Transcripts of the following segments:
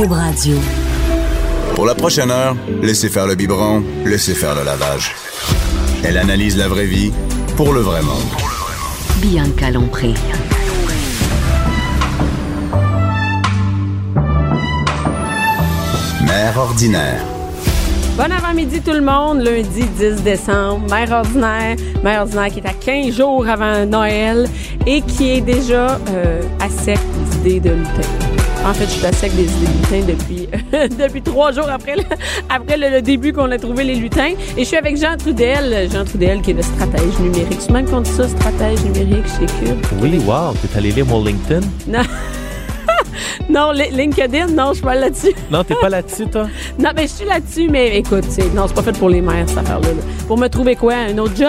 Cube Radio. Pour la prochaine heure, laissez faire le biberon, laissez faire le lavage. Elle analyse la vraie vie pour le vrai monde. Bianca Lompré. Mère ordinaire. Bon avant-midi tout le monde, lundi 10 décembre, mère ordinaire, mère ordinaire qui est à 15 jours avant Noël et qui est déjà euh, à sec d'idées de lutin. En fait, je suis à sec des idées de lutin depuis, depuis trois jours après, le, après le, le début qu'on a trouvé les lutins. Et je suis avec Jean Trudel, Jean Trudel qui est le stratège numérique. C'est même dit ça, stratège numérique chez Cube? Oui, wow, t'es allé lire mon LinkedIn? Non. non, Li- LinkedIn, non, je suis pas là-dessus. Non, t'es pas là-dessus, toi? Non, mais je suis là-dessus, mais écoute, non, c'est pas fait pour les mères, cette affaire-là. là. Pour me trouver quoi? Un autre job?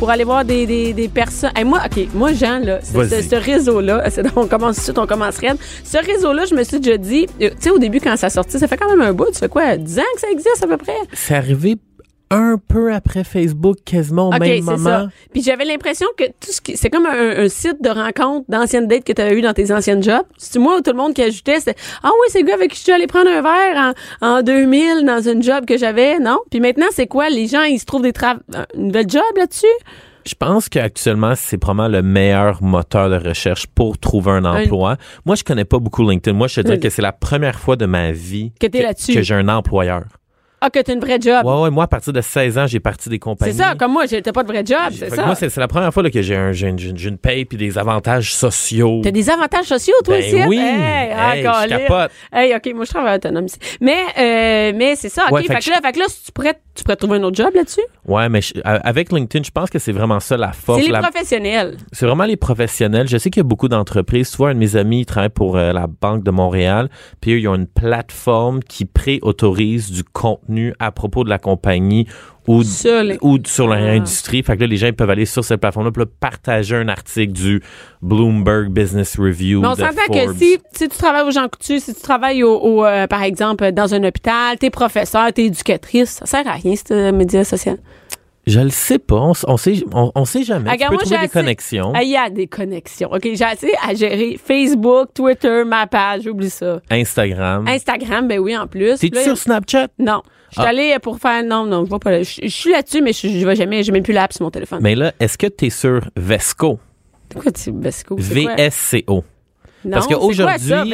Pour aller voir des, des, des personnes. Hey, moi, OK, moi, Jean, là, ce, réseau-là, on commence tout de suite, on commence raide. Ce réseau-là, je me suis déjà dit, euh, tu sais, au début, quand ça sortit, ça fait quand même un bout. Ça fait quoi? 10 ans que ça existe à peu près? C'est arrivé un peu après Facebook, quasiment au même c'est moment. ça. Puis j'avais l'impression que tout ce qui. C'est comme un, un site de rencontre d'anciennes dates que tu avais eu dans tes anciennes jobs. C'est moi, tout le monde qui ajoutait, c'était Ah oui, c'est le gars avec qui je suis allé prendre un verre en, en 2000 dans une job que j'avais. Non? Puis maintenant, c'est quoi? Les gens, ils se trouvent des tra- une nouvelle job là-dessus? Je pense qu'actuellement, c'est probablement le meilleur moteur de recherche pour trouver un emploi. Moi, je connais pas beaucoup LinkedIn. Moi, je te dirais que c'est la première fois de ma vie Que t'es là-dessus. que j'ai un employeur. Ah, que t'as une vraie job. Ouais, ouais, moi, à partir de 16 ans, j'ai parti des compagnies. c'est ça, comme moi, j'étais pas de vrai job, c'est ça. Moi, c'est c'est la première fois là, que j'ai un- j'ai une, une- paye puis des avantages sociaux. T'as des avantages sociaux, toi, Ben ici? oui. Hey, ah, Hey, je câlin. capote. Hey, OK, moi, je travaille autonome ici. Mais, euh, mais c'est ça, OK. Ouais, fait, fait que que là, fait que là, tu pourrais, tu pourrais trouver un autre job là-dessus? Ouais, mais je- avec LinkedIn, je pense que c'est vraiment ça la force. C'est les la- professionnels. C'est vraiment les professionnels. Je sais qu'il y a beaucoup d'entreprises. Tu vois, un de mes amis il travaille pour euh, la Banque de Montréal. Puis eux, ils ont une plateforme qui pré-autorise du contenu à propos de la compagnie ou, Sur les- ou sur leur Ah. Fait que là, les gens ils peuvent aller sur cette plateforme-là là, partager un article du Bloomberg Business Review. Mais on s'entend que si, si tu travailles au Jean Coutu, si tu travailles au, au, euh, par exemple, dans un hôpital, t'es professeur, t'es éducatrice, ça sert à rien, ce média social. Je le sais pas. On, on sait, on, on sait jamais. Regarde, tu peux moi, trouver des connexions. Ah, Il y a des connexions. OK, j'ai assez à gérer Facebook, Twitter, ma page, oublie ça. Instagram. Instagram, ben oui, en plus. T'es-tu sur Snapchat? Non. Je suis Ah. allée pour faire. Non, non, je vais pas. Je je suis là-dessus, mais je, je vais jamais. J'ai même plus l'app sur mon téléphone. Mais là, est-ce que tu es sur Vesco? Pourquoi tu Vesco? quoi? VSCO. Non, parce qu'aujourd'hui-?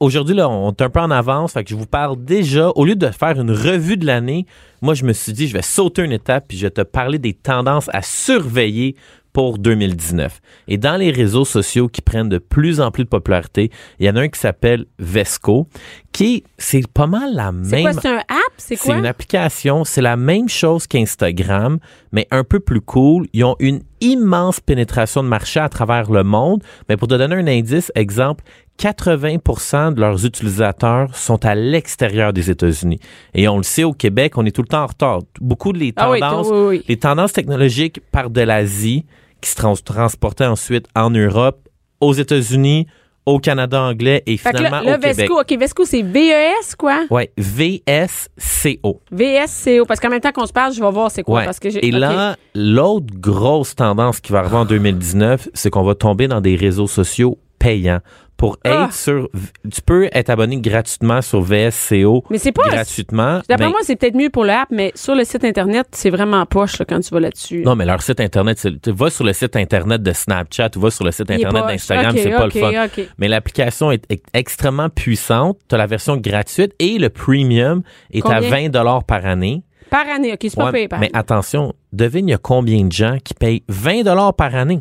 Aujourd'hui, là, on est un peu en avance, fait que je vous parle déjà, au lieu de faire une revue de l'année, moi, je me suis dit, je vais sauter une étape, puis je vais te parler des tendances à surveiller pour 2019. Et dans les réseaux sociaux qui prennent de plus en plus de popularité, il y en a un qui s'appelle Vesco, qui, c'est pas mal la C'est même... quoi? C'est un app? C'est C'est quoi? une application, c'est la même chose qu'Instagram, mais un peu plus cool. Ils ont une immense pénétration de marché à travers le monde. Mais pour te donner un indice, exemple, 80% de leurs utilisateurs sont à l'extérieur des États-Unis. Et on le sait, au Québec, on est tout le temps en retard. Beaucoup de les Ah oui, tendances, oui, oui. les tendances technologiques partent de l'Asie, qui se trans- transportaient ensuite en Europe, aux États-Unis, au Canada anglais et Fait que finalement là, au le Québec. Vesco, OK, Vesco, c'est VES, quoi? Ouais, VSCO. VSCO. Parce qu'en même temps qu'on se parle, je vais voir c'est quoi. Ouais. Parce que j'ai- Et là, l'autre grosse tendance qui va arriver en 2019, c'est qu'on va tomber dans des réseaux sociaux payants. Pour Ah. être sur, tu peux être abonné gratuitement sur VSCO Mais c'est pas. gratuitement. D'après moi, c'est peut-être mieux pour l'app, mais sur le site Internet, c'est vraiment poche là, quand tu vas là-dessus. non, mais leur site internet, c'est- tu vas sur le site internet de Snapchat ou va sur le site internet d'Instagram, c'est pas le fun. Mais l'application est ex- extrêmement puissante. Tu as la version gratuite et le premium est à Combien? 20 dollars par année. Par année, OK, c'est pas Ouais, payé par mais année. attention, devine il y a combien de gens qui payent 20 dollars par année?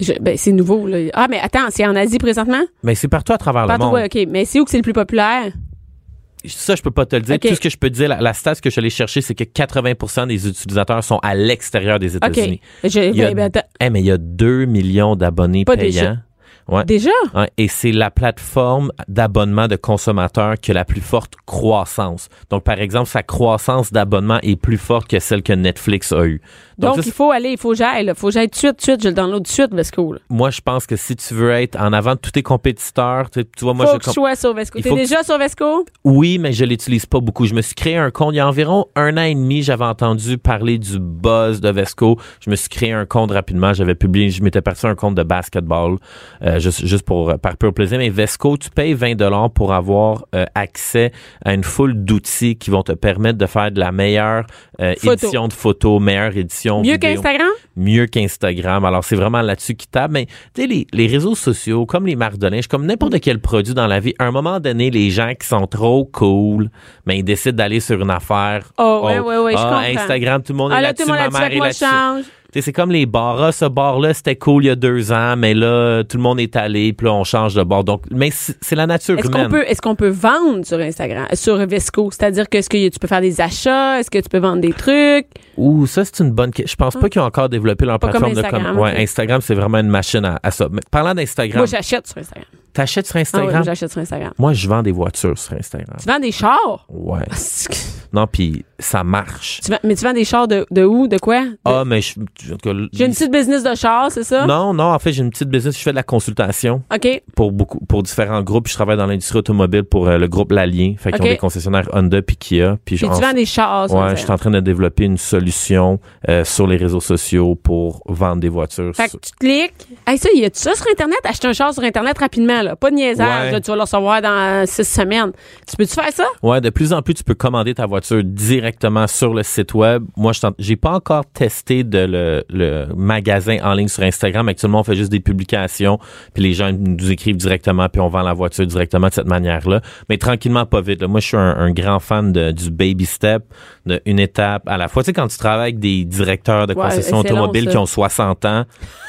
Je- ben, c'est nouveau. Là. Ah, mais attends, c'est en Asie présentement? Mais c'est partout à travers Partout, le monde. ouais, OK. Mais c'est où que c'est le plus populaire? Ça, je peux pas te le dire. OK. Tout ce que je peux te dire, la, la stat que je suis allé chercher, c'est que 80% des utilisateurs sont à l'extérieur des OK. États-Unis. Je- Il y a- ben, ben. Eh, mais il y a 2 millions d'abonnés Pas payants. Déjà. Ouais. Déjà? Ouais, et c'est la plateforme d'abonnement de consommateurs qui a la plus forte croissance. Donc, par exemple, sa croissance d'abonnement est plus forte que celle que Netflix a eue. Donc, il faut aller, il faut que j'aille. là. faut que j'aille tout de suite, tout de suite. Je le download tout de suite, Vesco. Là. moi, je pense que si tu veux être en avant de tous tes compétiteurs, tu, vois, moi, faut je que je sois sur Vesco. Il T'es que déjà sur Vesco? Oui, mais je l'utilise pas beaucoup. Je me suis créé un compte il y a environ un an et demi. J'avais entendu parler du buzz de Vesco. Je me suis créé un compte rapidement. J'avais publié, je m'étais parti un compte de basketball. Euh, juste, juste pour par pur plaisir, mais Vesco, tu payes 20 dollars pour avoir euh, accès à une foule d'outils qui vont te permettre de faire de la meilleure euh, édition de photos, meilleure édition Mieux qu'Instagram? Mieux qu'Instagram. Alors, c'est vraiment là-dessus qui tape. Mais, tu sais, les, les réseaux sociaux, comme les marques de linge, comme n'importe quel produit dans la vie, à un moment donné, les gens qui sont trop cool, mais ils décident d'aller sur une affaire. Oh, ouais, ouais, ouais, je ah, comprends. Instagram, tout le monde Ah est là-dessus, ma mère est là-dessus. C'est comme les bars. Ah, ce bar-là, c'était cool il y a deux ans, mais là, tout le monde est allé, puis là, on change de bar. Donc, mais c'est la nature humaine. qu'on peut, est-ce qu'on peut vendre sur Instagram, euh, sur Vesco? C'est-à-dire que, est-ce que tu peux faire des achats? Est-ce que tu peux vendre des trucs? Ouh, ça, c'est une bonne question. Je pense pas qu'ils ont encore développé leur Pas plateforme comme de com. Instagram, Ouais. Instagram, c'est vraiment une machine à, à ça. Mais parlant d'Instagram, Moi, j'achète sur Instagram. T'achètes sur Ah oui, j'achète sur Instagram. Moi, je vends des voitures sur Instagram. Tu vends des chars? Ouais. Tu Non, puis ça marche. vends- mais tu vends des chars de, de où? De quoi? De- Ah, mais je. J'ai une petite business de chars, c'est ça? Non, non, en fait, j'ai une petite business. Je fais de la consultation OK. pour beaucoup, pour différents groupes. Je travaille dans l'industrie automobile pour euh, le groupe L'Allier. Fait qu'ils Ok. ont des concessionnaires Honda puis Kia. Puis, tu vends des chars Ouais, je suis en train de développer une solution euh, sur les réseaux sociaux pour vendre des voitures. Fait que tu cliques. Hey, ça, y a-tu ça sur Internet? Acheter un char sur Internet rapidement, là. Pas de niaisage, Ouais. là, Tu vas le recevoir dans six semaines. Tu peux-tu faire ça? Ouais, de plus en plus, tu peux commander ta voiture directement sur le site web. Moi, je j'ai pas encore testé de le, le magasin en ligne sur Instagram. Actuellement, on fait juste des publications, puis les gens nous écrivent directement, puis on vend la voiture directement de cette manière-là. Mais tranquillement, pas vite. là. Moi, je suis un, un grand fan de, du baby step, de une étape à la fois. Tu sais, quand tu travailles avec des directeurs de Ouais, concessions long, automobiles qui ont 60 ans,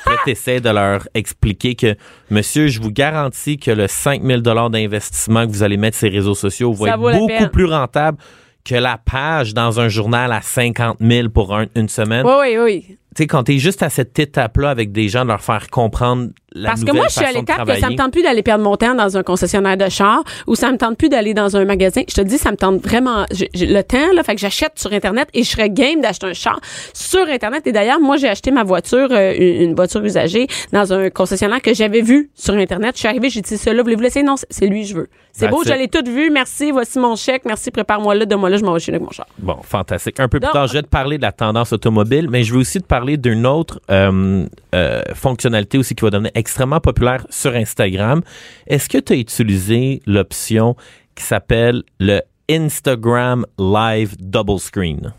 puis là, t'essaies de leur expliquer que, monsieur, je vous garantis que le 5000 dollars d'investissement que vous allez mettre sur les réseaux sociaux va Ça être beaucoup plus rentable que la page dans un journal à 50 000 pour un- une semaine. Oui, oui, oui. Tu sais, quand t'es juste à cette étape-là avec des gens, de leur faire comprendre la Parce que moi, je suis à l'étape que ça me tente plus d'aller perdre mon temps dans un concessionnaire de char ou ça me tente plus d'aller dans un magasin. Je te dis, ça me tente vraiment le temps, là. Fait que j'achète sur Internet et je serais game d'acheter un char sur Internet. Et d'ailleurs, moi, j'ai acheté ma voiture, euh, une voiture usagée, dans un concessionnaire que j'avais vu sur Internet. Je suis arrivée, j'ai dit, celui-là, voulez-vous laisser? Non, c'est- c'est lui, je veux. C'est beau, je l'ai tout vu. Merci, voici mon chèque. Merci, prépare-moi là, donne-moi là, je m'en vais chez avec mon char. Bon, fantastique. Un peu plus Donc- tard, je vais te parler de la tendance automobile, mais je veux aussi te parler d'une autre euh, euh, fonctionnalité aussi qui va devenir extrêmement populaire sur Instagram. Est-ce que tu as utilisé l'option qui s'appelle le Instagram Live Double Screen?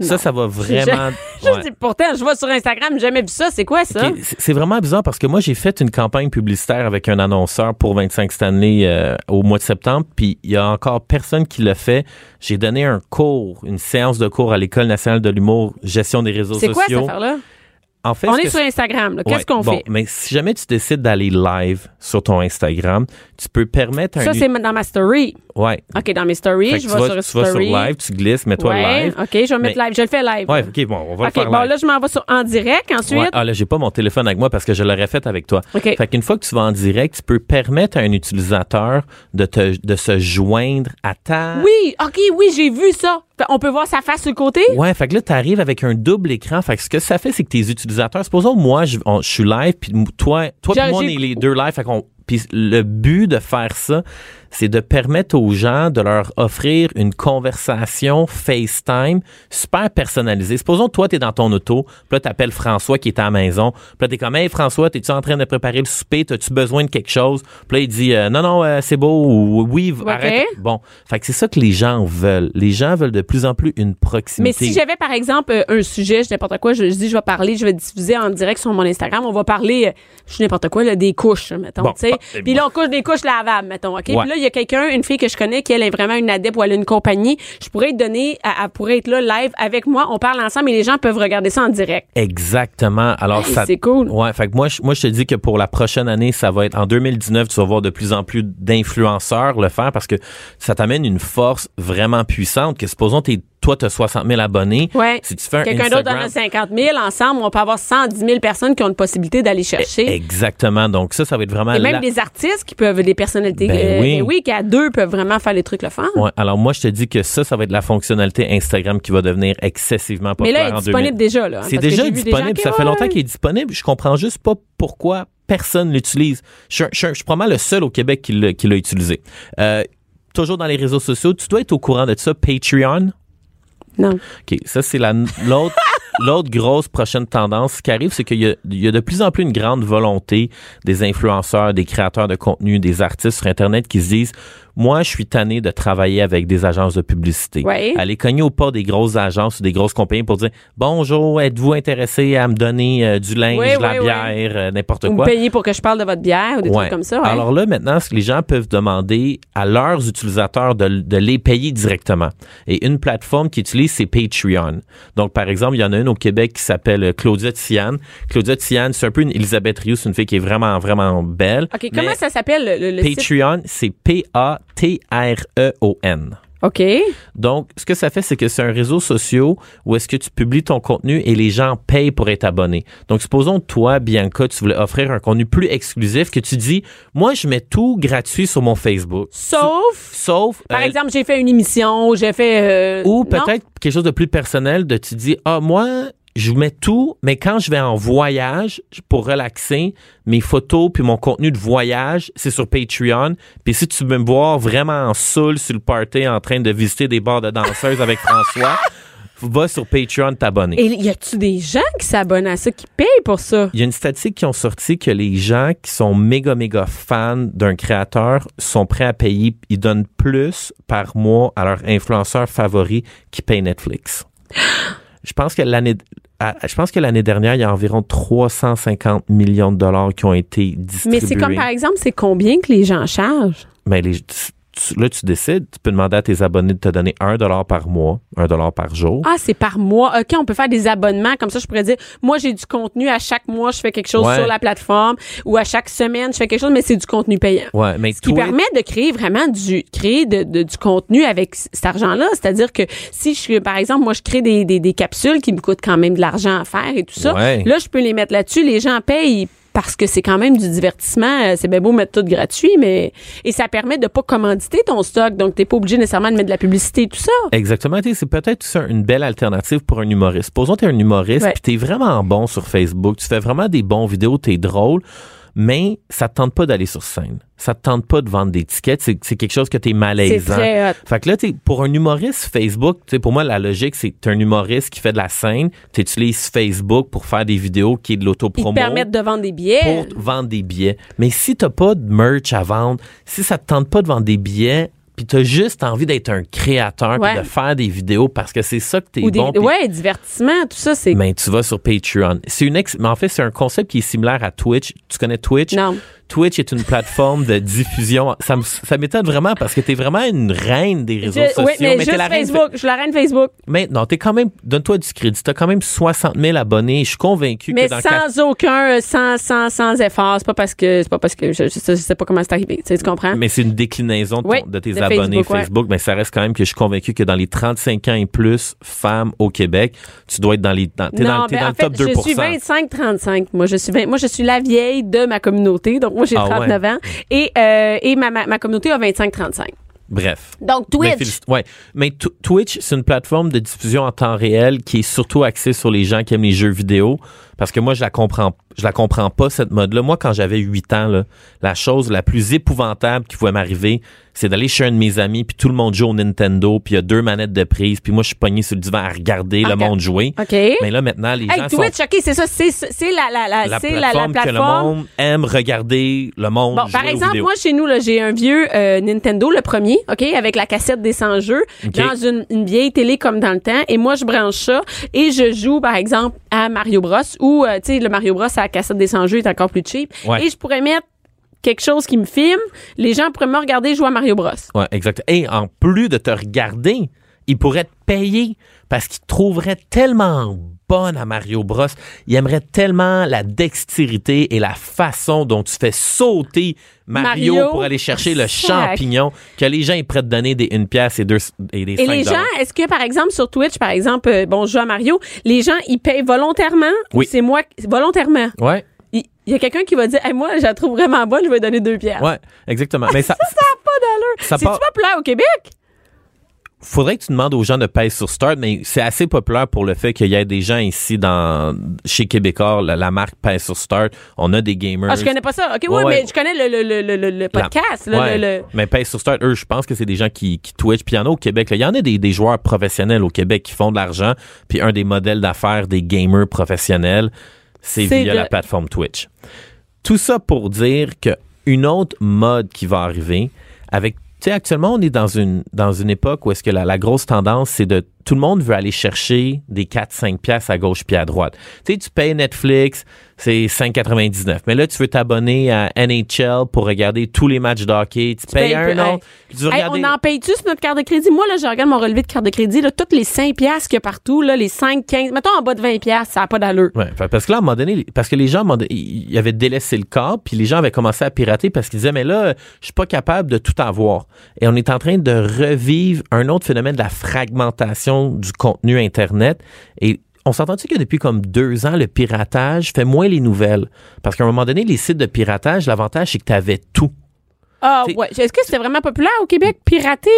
Ça, Non. ça va vraiment... Je ouais. dis, pourtant, je vois sur Instagram, j'ai jamais vu ça. C'est quoi ça? C'est- vraiment bizarre parce que moi, j'ai fait une campagne publicitaire avec un annonceur pour 25 Stanley euh, au mois de septembre, puis il y a encore personne qui l'a fait. J'ai donné un cours, une séance de cours à l'École nationale de l'humour, gestion des réseaux C'est quoi cette sociaux. affaire-là? En fait, On est sur Instagram. là. Qu'est-ce Ouais, qu'on bon, fait? Mais si jamais tu décides d'aller live sur ton Instagram, tu peux permettre un... Ça, c'est dans ma story. Ouais. OK, dans mes stories, je vais vas, sur tu vas sur live, tu glisses, mets-toi ouais, live. OK, je vais mettre live. Je le fais live. Ouais, OK, bon, on va OK, le faire bon, live. là, je m'en vais sur en direct ensuite. Ouais, ah là, j'ai pas mon téléphone avec moi parce que je l'aurais fait avec toi. OK. Fait qu'une fois que tu vas en direct, tu peux permettre à un utilisateur de, te, de se joindre à ta... Oui, OK, oui, j'ai vu ça. On peut voir sa face sur le côté? Ouais, fait que là, tu arrives avec un double écran. Fait que ce que ça fait, c'est que tes utilisateurs, supposons, moi, je, on- je suis live, puis toi, toi puis moi, on est les deux live. Fait qu'on, puis le but de faire ça, c'est de permettre aux gens de leur offrir une conversation FaceTime super personnalisée. Supposons, toi, tu es dans ton auto, puis là, tu appelles François qui est à la maison. Puis là, tu es comme, hey, François, es-tu en train de préparer le souper? As-tu besoin de quelque chose? Puis là, il dit, euh, non, non, euh, c'est beau, ou oui, arrête. Bon, fait que c'est ça que les gens veulent. Les gens veulent de plus en plus une proximité. Mais si j'avais, par exemple, euh, un sujet, je n'importe quoi, je, je dis, je vais parler, je vais diffuser en direct sur mon Instagram, on va parler, euh, je n'importe quoi, là, des couches, mettons, Bon, tu sais. eh, Puis là, on couche des couches lavables, mettons, OK? Ouais. Puis là, il y a quelqu'un, une fille que je connais, qui elle est vraiment une adepte ou elle a une compagnie, je pourrais te donner, elle, elle pourrait être là live avec moi, on parle ensemble et les gens peuvent regarder ça en direct. Exactement. Alors Hey, ça c'est cool. Ouais, fait que moi je, moi je te dis que pour la prochaine année, ça va être en 2019, tu vas voir de plus en plus d'influenceurs le faire parce que ça t'amène une force vraiment puissante que supposons t'es toi tu as 60 000 abonnés, Ouais. si tu fais un Quelqu'un d'autre en a 50 000, ensemble, on peut avoir 110 000 personnes qui ont une possibilité d'aller chercher. Exactement. Donc ça ça va être vraiment Et même la- des artistes qui peuvent, des personnalités, Ben euh, oui. ben oui, qui à deux peuvent vraiment faire les trucs le fun. Ouais, alors moi je te dis que ça ça va être la fonctionnalité Instagram qui va devenir excessivement Mais populaire là, il est disponible 2000. déjà, là. hein, C'est déjà disponible. gens ça fait longtemps qu'il est disponible. Je comprends juste pas pourquoi personne l'utilise. Je, je, suis un- je suis probablement le seul au Québec qui l'a qui l'a utilisé. Euh, toujours dans les réseaux sociaux, tu dois être au courant de ça. Patreon? Non. OK, ça c'est la l'autre l'autre grosse prochaine tendance qui arrive, c'est qu'il y, a- il y a de plus en plus une grande volonté des influenceurs, des créateurs de contenu, des artistes sur Internet qui se disent moi, je suis tanné de travailler avec des agences de publicité. Ouais. Aller cogner au pas des grosses agences ou des grosses compagnies pour dire bonjour, êtes-vous intéressé à me donner euh, du linge, Oui, la bière, euh, n'importe Ou quoi? payer pour que je parle de votre bière ou des trucs comme ça. Alors là, maintenant, ce que les gens peuvent demander à leurs utilisateurs de, de les payer directement. Et une plateforme qu'ils utilisent, c'est Patreon. Donc, par exemple, il y en a une au Québec qui s'appelle Claudia Tian. Claudia Tian, c'est un peu une Elisabeth Rioux, c'est une fille qui est vraiment, vraiment belle. OK, comment ça s'appelle le, le-? Patreon, c'est P-A-T-R-E-O-N. OK. Donc, ce que ça fait, c'est que c'est un réseau social où est-ce que tu publies ton contenu et les gens payent pour être abonnés. Donc, supposons toi, Bianca, tu voulais offrir un contenu plus exclusif que tu dis, moi, je mets tout gratuit sur mon Facebook. Sauf, Sauf, par euh, exemple, j'ai fait une émission, j'ai fait... euh, ou peut-être quelque chose de plus personnel de tu dis, ah, moi, je mets tout, mais quand je vais en voyage pour relaxer, mes photos puis mon contenu de voyage, c'est sur Patreon. Puis si tu veux me voir vraiment en saoul sur le party en train de visiter des bars de danseuses avec François, va sur Patreon t'abonner. Et y a-tu des gens qui s'abonnent à ça, qui payent pour ça? Il y a une statistique qui ont sorti que les gens qui sont méga, méga fans d'un créateur sont prêts à payer, ils donnent plus par mois à leur influenceur favori qui paye Netflix. Je pense que l'année, à- je pense que l'année dernière, il y a environ 350 millions de dollars qui ont été distribués. Mais c'est comme, par exemple, c'est combien que les gens chargent? Mais les- tu- là, tu décides, tu peux demander à tes abonnés de te donner un dollar par mois, un dollar par jour. Ah, c'est par mois. OK, on peut faire des abonnements. Comme ça, je pourrais dire, moi, j'ai du contenu. À chaque mois, je fais quelque chose Ouais. sur la plateforme. Ou à chaque semaine, je fais quelque chose, mais c'est du contenu payant. Ouais, mais Ce qui permet de créer vraiment du créer de, de- du contenu avec cet argent-là. C'est-à-dire que si je par exemple, moi je crée des, des, des capsules qui me coûtent quand même de l'argent à faire et tout ça, Ouais. là je peux les mettre là-dessus, les gens payent parce que c'est quand même du divertissement, Euh, c'est bien beau mettre tout gratuit, mais et ça permet de pas commanditer ton stock, donc t'es pas obligé nécessairement de mettre de la publicité et tout ça. Exactement. C'est peut-être ça une belle alternative pour un humoriste. Supposons que tu es un humoriste Ouais. puis tu es vraiment bon sur Facebook, tu fais vraiment des bons vidéos, tu es drôle, mais ça te tente pas d'aller sur scène. Ça te tente pas de vendre des tickets. C'est quelque chose que tu es C'est malaisant. très hot. Fait que là, t'es- pour un humoriste Facebook, pour moi, la logique, c'est que t'es un humoriste qui fait de la scène, tu utilises Facebook pour faire des vidéos qui est de Ils l'autopromo te permettent de vendre des billets. pour vendre des billets. Mais si t'as pas de merch à vendre, si ça te tente pas de vendre des billets, puis t'as juste envie d'être un créateur, puis de faire des vidéos parce que c'est ça que t'es ou des bon. ouais, divertissement, tout ça c'est ben, tu vas sur Patreon. C'est une ex- mais en fait, c'est un concept qui est similaire à Twitch. Tu connais Twitch? non. Twitch est une plateforme de diffusion. Ça m'étonne vraiment parce que t'es vraiment une reine des réseaux Je- sociaux. oui, mais, juste la reine Facebook, je suis la reine Facebook. mais non, t'es quand même, donne-toi du crédit. T'as quand même 60 000 abonnés. Je suis convaincu Mais que dans sans aucun, sans, sans, sans effort. C'est pas parce que, c'est pas parce que, je, je, sais- je sais pas comment c'est arrivé. Tu, sais, tu comprends? mais c'est une déclinaison de, ton- Oui, de tes de abonnés Facebook, Facebook, ouais. mais ça reste quand même que je suis convaincu que dans les 35 ans et plus femmes au Québec, tu dois être dans les dans, t'es dans, ben, dans le top fait, 2 je suis 25-35. Moi, je suis 20 moi, je suis la vieille de ma communauté. Donc, moi, j'ai Ah 39 ans. Et, euh, et ma, ma, ma communauté a 25-35. Bref. Donc, Mais Twitch. félici- ouais. Mais Tw- Twitch, c'est une plateforme de diffusion en temps réel qui est surtout axée sur les gens qui aiment les jeux vidéo. Parce que moi, je la comprends, je la comprends pas, cette mode-là. Moi, quand j'avais 8 ans, là, la chose la plus épouvantable qui pouvait m'arriver, c'est d'aller chez un de mes amis, puis tout le monde joue au Nintendo, puis il y a deux manettes de prise, puis moi, je suis pogné sur le divan à regarder le monde jouer. OK. Mais là, maintenant, les Hey, gens Twitch, sont... OK, c'est ça. C'est, c'est la, la, la, La c'est la, la plateforme, que le plateforme. monde aime regarder le monde Bon, jouer par exemple, moi, chez nous, là, j'ai un vieux euh, Nintendo, le premier, OK, avec la cassette des 100 jeux, dans une, une vieille télé comme dans le temps. Et moi, je branche ça et je joue, par exemple, à Mario Bros. Ou, euh, tu sais, le Mario Bros, à la cassette des 100 jeux est encore plus cheap. Ouais. Et je pourrais mettre quelque chose qui me filme. Les gens pourraient me regarder jouer à Mario Bros. Ouais, exact. Et en plus de te regarder, ils pourraient te payer parce qu'ils te trouveraient tellement à Mario Bros. Ils aimeraient tellement la dextérité et la façon dont tu fais sauter Mario, Mario. pour aller chercher le Sac. champignon que les gens ils prêtent donner des une pièce et deux et des Et les gens, est-ce que, par exemple, sur Twitch, par exemple, euh, bon, je joue à Mario, les gens, ils payent volontairement? Oui. Ou C'est moi, volontairement? Ouais, Il il y a quelqu'un qui va dire, hey, moi, je la trouve vraiment bonne, je vais donner deux pièces. ouais, exactement. Mais ça, Ça n'a pas d'allure. Ça C'est-tu part- populaire au Québec? Faudrait que tu demandes aux gens de payer sur Start, mais c'est assez populaire pour le fait qu'il y ait des gens ici dans chez Québécois, la, la marque Pèse sur Start. On a des gamers. Ah, je connais pas ça. OK, oui, ouais. mais je connais le, le, le, le, podcast. Ouais. Mais Pèse sur Start, eux, je pense que c'est des gens qui, qui Twitch. Puis il y en a au Québec. là. Il y en a des, des joueurs professionnels au Québec qui font de l'argent. Puis un des modèles d'affaires des gamers professionnels, c'est via de- la plateforme Twitch. Tout ça pour dire que une autre mode qui va arriver avec tu sais, actuellement, on est dans une, dans une époque où est-ce que la, la grosse tendance, c'est de tout le monde veut aller chercher des 4-5 piastres à gauche puis à droite. Tu sais, tu payes Netflix, c'est 5,99. Mais là, tu veux t'abonner à NHL pour regarder tous les matchs de hockey. Tu, payes payes un peu- autre. Tu veux Hey, regarder... on en paye-tu sur notre carte de crédit? Moi, là, je regarde mon relevé de carte de crédit, là, toutes les 5 piastres qu'il y a partout, là, les 5, 15, mettons en bas de 20 piastres, ça n'a pas d'allure. Ouais, parce que là, à un moment donné, parce que les gens, ils avaient délaissé le corps, puis les gens avaient commencé à pirater parce qu'ils disaient, mais là, je suis pas capable de tout avoir. Et on est en train de revivre un autre phénomène de la fragmentation du contenu Internet. Et on s'entend-tu que depuis comme deux ans, le piratage fait moins les nouvelles? Parce qu'à un moment donné, les sites de piratage, l'avantage, c'est que tu avais tout. Ah, ouais. Est-ce que c'était vraiment populaire au Québec, pirater?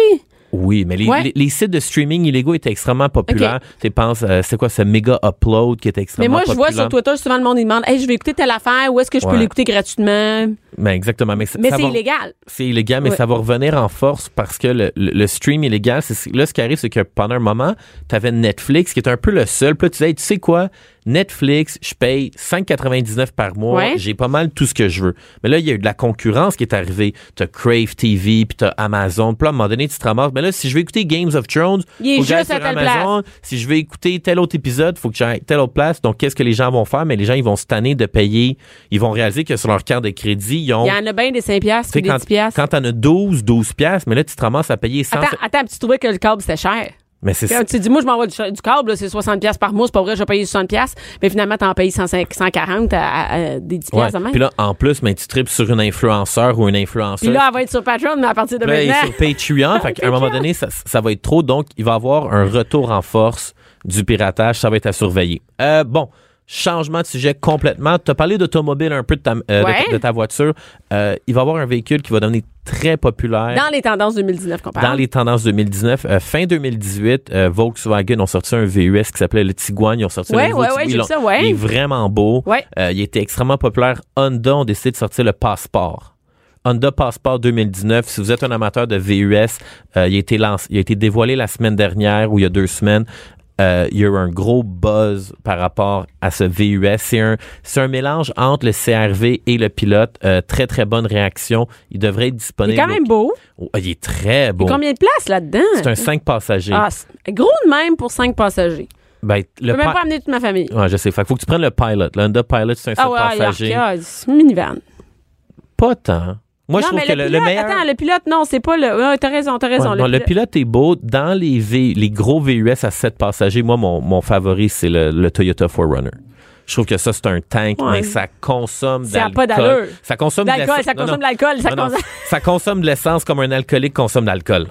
Oui, mais les, Ouais. les, les sites de streaming illégaux étaient extrêmement populaires. Tu penses, euh, c'est quoi ce méga upload qui était Mais extrêmement moi, je vois populaire? sur Twitter, souvent, le monde, il demande, hey, je vais écouter telle affaire, où est-ce que je peux l'écouter gratuitement? Ben, exactement. Mais, Mais c'est va- illégal. C'est illégal, mais Ouais. ça va revenir en force parce que le, le- le stream illégal, c'est là ce qui arrive, c'est que pendant un moment, tu avais Netflix qui était un peu le seul. Puis là, tu disais, Hey, tu sais quoi, Netflix, je paye 5,99 par mois, Ouais. j'ai pas mal tout ce que je veux. Mais là, il y a eu de la concurrence qui est arrivée. T'as Crave TV, puis t'as Amazon. Puis là, à un moment donné, tu te ramasses. Mais là, si je veux écouter Games of Thrones, Il faut que j'aille juste à sur telle Amazon. Si je veux écouter tel autre épisode, faut que j'aille telle autre place. Donc, qu'est-ce que les gens vont faire? Mais les gens, ils vont se tanner de payer. Ils vont réaliser que sur leur carte de crédit, ils ont Il y en a bien des 5 piastres, puis des quand, 10 piastres. quand t'en as 12, 12 piastres, mais là, tu te ramasses à payer 100. Attends, attends, tu trouvais que le câble, c'était cher. mais c'est Quand tu dis, moi, je m'envoie du, du câble, c'est 60 piastres par mois, c'est pas vrai, je vais payer 60 piastres, mais finalement, t'en payes 105 140 à, à- à des 10 Ouais. piastres de même. Puis là, en plus, mais tu tripes sur une influenceur ou une influenceuse. Puis là, elle va être sur Patreon, mais à partir de maintenant. sur Patreon. fait qu'à un moment donné, ça, ça va être trop. Donc, il va y avoir un retour en force du piratage. Ça va être à surveiller. Euh, bon. Changement de sujet complètement. Tu as parlé d'automobile un peu de ta, euh, de- Ouais. de, ta voiture. Euh, il va y avoir un véhicule qui va devenir très populaire. Dans les tendances 2019 qu'on parle. Dans les tendances 2019, euh, fin 2018, euh, Volkswagen ont sorti un VUS qui s'appelait le Tiguan. Ils ont sorti Ouais, un ouais, ouais, j'ai ça, ouais. Il est vraiment beau. Ouais. Il était extrêmement populaire. Honda ont décidé de sortir le Passport. Honda Passport 2019. Si vous êtes un amateur de VUS, euh, il, a été lancé, il a été dévoilé la semaine dernière ou il y a deux semaines. Euh, il y a eu un gros buzz par rapport à ce VUS. C'est un, c'est un mélange entre le CRV et le pilote. Euh, très, très bonne réaction. Il devrait être Il disponible. est quand même beau. Oh, il est très Il y beau. a combien de places là-dedans? C'est un 5 passagers. Ah, gros de même pour 5 passagers. Ben, Je le peux même pas amener toute ma famille. Ouais, je sais. Fait faut que tu prennes le Pilot. Le Honda Pilot, c'est un 7 Ah ouais, il y a- passagers. il y a- c'est une minivan. Pas tant. Moi, je non, trouve mais que le, le, pilote, le meilleur. attends, le pilote, non, c'est pas le. Ouais, t'as raison, t'as raison. Ouais, non, le pilote est beau. Dans les, v, les gros VUS à 7 passagers, moi, mon, mon favori, c'est le, le Toyota 4Runner. Je trouve que ça, c'est un tank, Ouais. mais ça consomme Ça d'alcool. pas d'allure. Ça consomme de L'alcool, l'essence. ça consomme de l'alcool. Ça consomme. ça consomme de l'essence comme un alcoolique consomme d'alcool.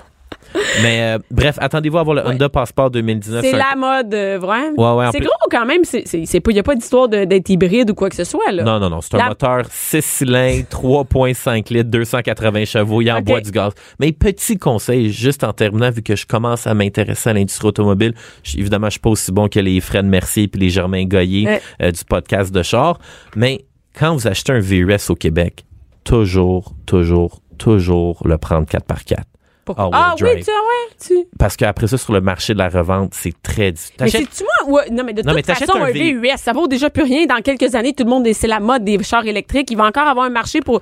Mais euh, bref, attendez-vous à voir le Honda Passport 2019. C'est la mode, euh, vrai. Ouais, ouais, c'est gros quand même. C'est, c'est, c'est pas, y a pas d'histoire d'être hybride ou quoi que ce soit, là. Non, non, non. C'est un La- moteur 6 cylindres, 3,5 litres, 280 chevaux. Il en Ok. boit du gaz. Mais petit conseil, juste en terminant, vu que je commence à m'intéresser à l'industrie automobile, je- évidemment, je suis pas aussi bon que les Fred Mercier et les Germain Goyer Ouais. euh, du podcast de char. Mais quand vous achetez un VUS au Québec, toujours, toujours, toujours le prendre 4x4. Pourquoi? all-wheel Ah oui, tu ouais, tu. Parce qu'après ça, sur le marché de la revente, c'est très difficile. Mais c'est-tu moi? Ouais, non, mais de Non, toute façon, un V- VUS, ça vaut déjà plus rien. Dans quelques années, tout le monde, c'est la mode des chars électriques. Il va encore avoir un marché pour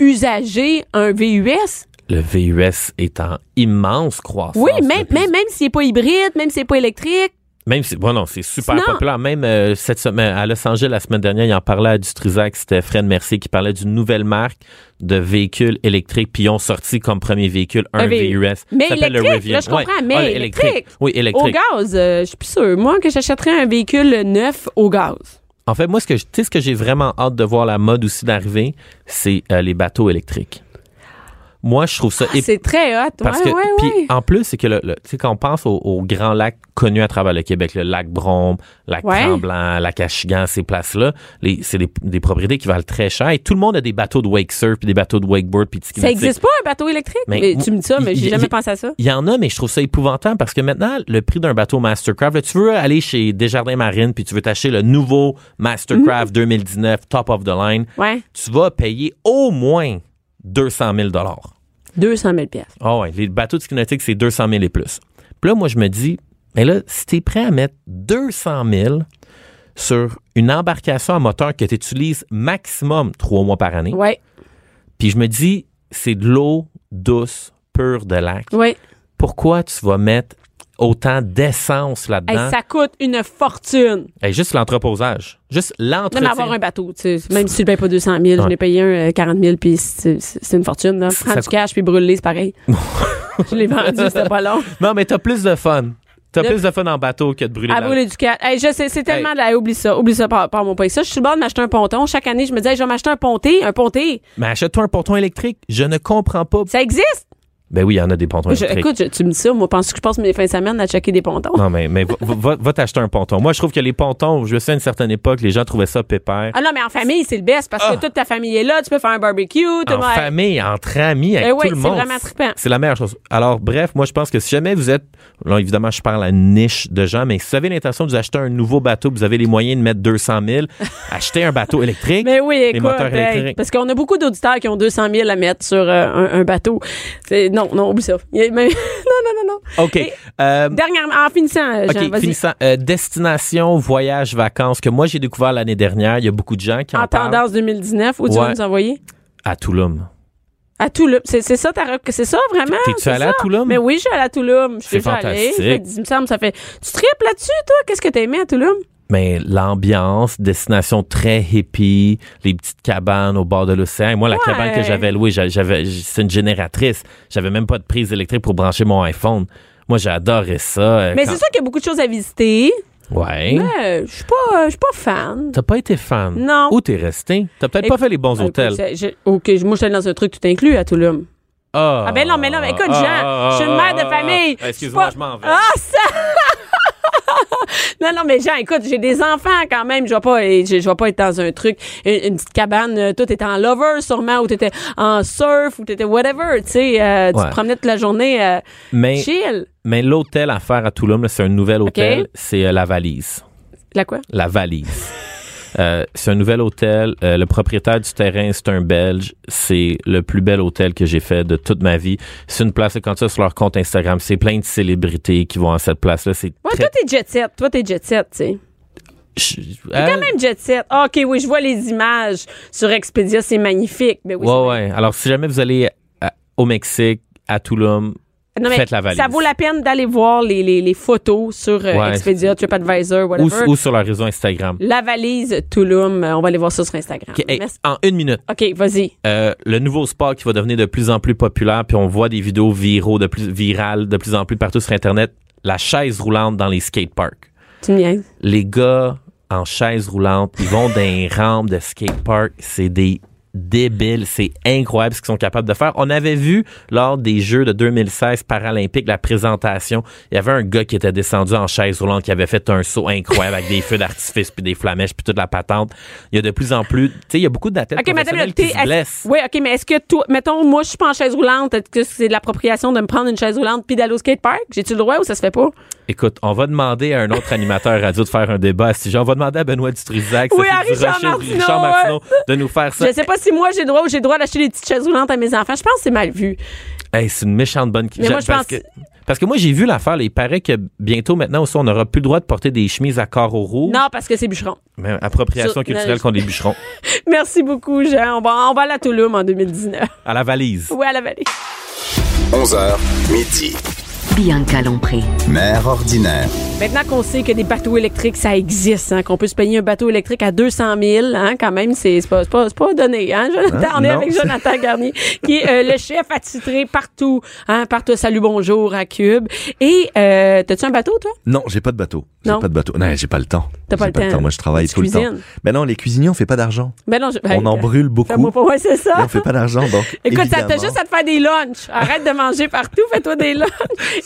usager un VUS. Le VUS est en immense croissance. Oui, même, même, même s'il n'est pas hybride, même s'il n'est pas électrique. Même si, bon, non, c'est super Sinon- populaire. Même euh, cette semaine, à Los Angeles, la semaine dernière, il en parlait à Dutrisac, c'était Fred Mercier qui parlait d'une nouvelle marque de véhicules électriques, puis ils ont sorti comme premier véhicule un, Un VUS. Mais Ça s'appelle le électrique, Rivian. là, je comprends, mais Ah, électrique. Oui, Au électrique. gaz, euh, je suis plus sûre. Moi, que j'achèterais un véhicule neuf au gaz. En fait, moi, ce que, je- tu sais, ce que j'ai vraiment hâte de voir la mode aussi d'arriver, c'est euh, les bateaux électriques. Moi, je trouve ça Ah, c'est très hot. parce ouais, que, ouais, puis ouais. en plus, c'est que le, le- tu sais, quand on pense aux, aux grands lacs connus à travers le Québec, le lac Brome, lac. Tremblant, lac Achigan, ces places-là, c'est des, des propriétés qui valent très cher et tout le monde a des bateaux de wake surf puis des bateaux de wakeboard puis Ça nautique. existe pas, un bateau électrique? Mais tu me dis ça, mais j'ai jamais pensé à ça. Il y en a, mais je trouve ça épouvantable parce que maintenant, le prix d'un bateau Mastercraft, là, tu veux aller chez Desjardins Marine puis tu veux t'acheter le nouveau Mastercraft Mhm. 2019 top of the line, Ouais. tu vas payer au moins 200 000 200 000 pièces. Ah ouais, les bateaux de ski nautique, c'est 200 000 et plus. Puis là, moi, je me dis, mais là, si t'es prêt à mettre 200 000 sur une embarcation à moteur que tu utilises maximum trois mois par année, Ouais. puis je me dis, c'est de l'eau douce, pure de lac. Ouais. Pourquoi tu vas mettre autant d'essence Hey, là-dedans? ça coûte une fortune. Hey, juste l'entreposage. Juste Même l'entretien. avoir un bateau, tu sais, même si tu ne payes pas 200 000, je Ouais. l'ai payé un euh, 40 000, puis c'est une fortune. Là. Prends Ça du cash, puis brûle-les, c'est pareil. je l'ai vendu, c'était pas long. Non, mais t'as plus de fun. T'as plus de fun en bateau que de brûler À la- brûler du cash. Hey, je sais, c'est tellement de la... Oublie ça, oublie ça, par, par mon pays. Ça, je suis le bord de m'acheter un ponton. Chaque année, je me disais, je vais m'acheter un ponté, un ponté. Mais achète-toi un ponton électrique. Je ne comprends pas. Ça existe? Ben oui, il y en a des pontons Je- électriques. écoute, je- tu me dis ça, moi, pense que je passe mes fins de semaine à checker des pontons? Non, mais, mais va, va- va t'acheter un ponton. Moi, je trouve que les pontons, je sais, à une certaine époque, les gens trouvaient ça pépère. Ah non, mais en famille, c'est le best parce Ah. que toute ta famille est là, tu peux faire un barbecue, tout en famille, entre amis, avec Ben oui, tout le c'est monde. vraiment trippant. C'est la meilleure chose. Alors, bref, moi, je pense que si jamais vous êtes, là, évidemment, je parle à une niche de gens, mais si vous avez l'intention de vous acheter un nouveau bateau, vous avez les moyens de mettre 200 000, achetez un bateau électrique. Mais oui, les écoute, moteurs électriques. parce qu'on a beaucoup d'auditeurs qui ont 200 000 à mettre sur euh, un, un bateau. C'est- Non, non, oublie ça. Non, non, non, non. OK. Et- Euh, Dernièrement, en finissant, euh, Jean, OK, finissant. Euh, destination, voyage, vacances, que moi, j'ai découvert l'année dernière. Il y a beaucoup de gens qui en, En parlent. tendance 2019, où tu vas nous envoyer? À Touloum. À Touloum. C'est c'est ça, ta c'est ça, vraiment? T'es-tu allé à Touloum? Mais oui, je suis allée à Touloum. Je suis allée. fantastique. Il me semble, ça fait. Tu tripes là-dessus, toi? Qu'est-ce que t'as aimé à Touloum? Mais l'ambiance, destination très hippie, les petites cabanes au bord de l'océan. Moi, la Ouais. cabane que j'avais louée, j'avais, c'est une génératrice. J'avais même pas de prise électrique pour brancher mon iPhone. Moi, j'ai adoré ça. euh, Mais quand- c'est sûr qu'il y a beaucoup de choses à visiter. Ouais. Mais je suis pas, euh, je suis pas fan. T'as pas été fan? Non. Où t'es resté? T'as peut-être pas fait les bons Ah, hôtels. j'ai- OK, moi, je suis allée dans un truc tout inclus à Touloum. Ah, Ah ben non, mais non, mais écoute, ah, Jean, je suis une mère de ah, famille. Excuse-moi, Je je m'en vais. Ah, ça! Non, non, mais Jean, écoute, j'ai des enfants quand même. Je vais pas, je, je vais pas être dans un truc, une, une petite cabane, euh, tout était en lover sûrement, ou t'étais en surf, ou t'étais whatever, tu sais. euh, Tu te promenais toute la journée euh, Mais, chill. mais l'hôtel à faire à Touloum, là, c'est un nouvel hôtel. C'est euh, la valise. La quoi? La valise. Euh, c'est un nouvel hôtel. Euh, le propriétaire du terrain, c'est un Belge. C'est le plus bel hôtel que j'ai fait de toute ma vie. C'est une place, quand tu vas sur leur compte Instagram, c'est plein de célébrités qui vont à cette place-là. C'est Ouais, très... toi, t'es jet set. Toi, t'es jet set, tu sais. Je- T'es euh, quand même jet set. Ah, OK, oui, je vois les images sur Expedia, c'est magnifique. Mais oui, ouais, ouais. Alors, si jamais vous allez à- au Mexique, à Touloum, Non, mais Faites la valise. Ça vaut la peine d'aller voir les, les, les photos sur euh, Ouais. Expedia, TripAdvisor, ou, whatever. ou sur leur réseau Instagram. La valise Touloum, euh, on va aller voir ça sur Instagram. OK, hey, Merci. en une minute. OK, vas-y. Euh, le nouveau sport qui va devenir de plus en plus populaire, puis on voit des vidéos viraux de plus virales de plus en plus partout sur internet, la chaise roulante dans les skateparks. Tu me. Les gars en chaise roulante, ils vont dans les rampes de skatepark, c'est des débiles, c'est incroyable ce qu'ils sont capables de faire. On avait vu lors des Jeux de 2016 paralympiques la présentation, il y avait un gars qui était descendu en chaise roulante qui avait fait un saut incroyable avec des feux d'artifice puis des flamèches puis toute la patente. Il y a de plus en plus, tu sais, il y a beaucoup d'athlètes OK, mais attends, professionnels qui se blessent. Oui, OK, mais est-ce que toi, mettons, moi, je suis pas en chaise roulante, est-ce que c'est de l'appropriation de me prendre une chaise roulante puis d'aller au skatepark? J'ai-tu le droit ou ça se fait pas? Écoute, on va demander à un autre animateur radio de faire un débat à ce sujet. On va demander à Benoît Dutrisac, Oui, à Richard Martineau, Richard Martineau de nous faire ça. Je sais pas si moi, j'ai le droit ou j'ai le droit d'acheter des petites chaises roulantes à mes enfants. Je pense que c'est mal vu. Hey, c'est une méchante bonne Mais moi, je parce pense- que parce que moi j'ai vu l'affaire, il paraît que bientôt maintenant aussi on n'aura plus le droit de porter des chemises à carreaux rouges. Non, parce que c'est bûcheron. Mais appropriation Sur- culturelle contre les bûcherons. Merci beaucoup, Jean. On va, on va aller à Touloum en 2019. À la valise. Oui, à la vallée. 11h, midi. Bianca Lompré. Mère ordinaire. Maintenant qu'on sait que des bateaux électriques, ça existe, hein, qu'on peut se payer un bateau électrique à 200 000, hein, quand même, c'est pas, c'est pas, c'est pas donné. Hein, Jonathan, Hein? on est Non. avec Jonathan Garnier, qui est euh, le chef attitré partout, hein, partout. Salut, bonjour à Cube. Et euh, t'as-tu un bateau, toi? Non, j'ai pas de bateau. J'ai pas de bateau. Non, j'ai pas le temps. T'as pas J'ai le temps. Moi, je travaille Tu tout le temps. Ben non, les cuisiniers, on fait pas d'argent. Ben non, je, On en brûle beaucoup. Pas, ouais, c'est ça. Et on fait pas d'argent, donc. Écoute, t'as juste à te faire des lunchs. Arrête de manger partout, fais-toi des lunchs.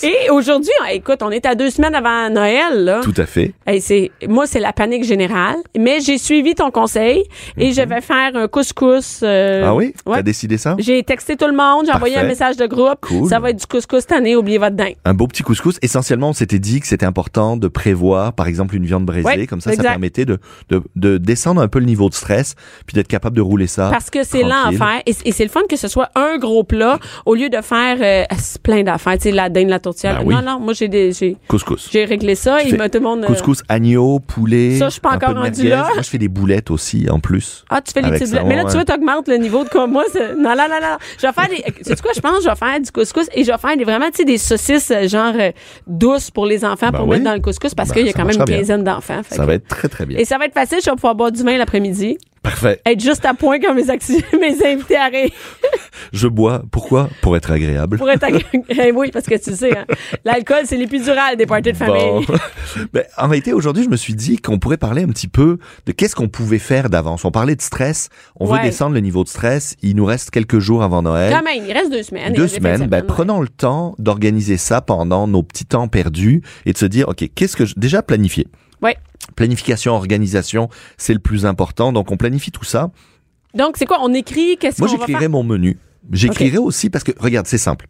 Et aujourd'hui, écoute, on est à deux semaines avant Noël, là. Tout à fait. C'est moi c'est la panique générale, mais j'ai suivi ton conseil et je vais faire un couscous. euh, ah oui? ouais. T'as décidé ça? J'ai texté tout le monde, j'ai envoyé un message de groupe. Cool. Ça va être du couscous cette année, oubliez votre dingue. Un beau petit couscous. Essentiellement, on s'était dit que c'était important de prévoir, par exemple, une viande braisée. Comme ça, exact. ça permettait de, de, de descendre un peu le niveau de stress, puis d'être capable de rouler ça. Parce que c'est tranquille. l'enfer et, et c'est le fun que ce soit un gros plat au lieu de faire euh, plein d'affaires, tu sais la dinde, la tourtière. Ben oui. Non non, moi j'ai des j'ai Couscous. j'ai réglé ça Tu et me tout le monde euh, Couscous agneau, poulet. Ça, je suis pas encore rendu là. Moi, je fais des boulettes aussi, en plus. Ah, tu fais les petites boulettes. Mais là, tu veux, t'augmentes le niveau de comme moi. c'est- Non, non, non, non. Je vais faire des. C'est quoi, je pense, je vais faire du couscous et je vais faire des, vraiment, tu sais, des saucisses, euh, genre, euh, douces pour les enfants Ben pour oui. mettre dans le couscous parce Ben, qu'il y a quand même une quinzaine d'enfants. Ça que- va être très, très bien. Et ça va être facile, je vais pouvoir boire du vin l'après-midi. Parfait. Être juste à point quand mes, invités arrivent Je bois. Pourquoi? Pour être agréable. pour être à... Eh oui, parce que tu sais, hein, l'alcool, c'est l'épidural des parties de famille. Bon. Ben, en réalité, aujourd'hui, je me suis dit qu'on pourrait parler un petit peu de qu'est-ce qu'on pouvait faire d'avance. On parlait de stress. On Ouais. veut descendre le niveau de stress. Il nous reste quelques jours avant Noël. Quand même, il reste deux semaines. Deux semaines, ben, ouais. prenons le temps d'organiser ça pendant nos petits temps perdus et de se dire, OK, qu'est-ce que je... Déjà planifier. Ouais. Planification, organisation, c'est le plus important. Donc, on planifie tout ça. Donc, c'est quoi? On écrit, qu'est-ce Moi, qu'on va j'écrirai faire? mon menu. J'écrirai aussi parce que, regarde, c'est simple.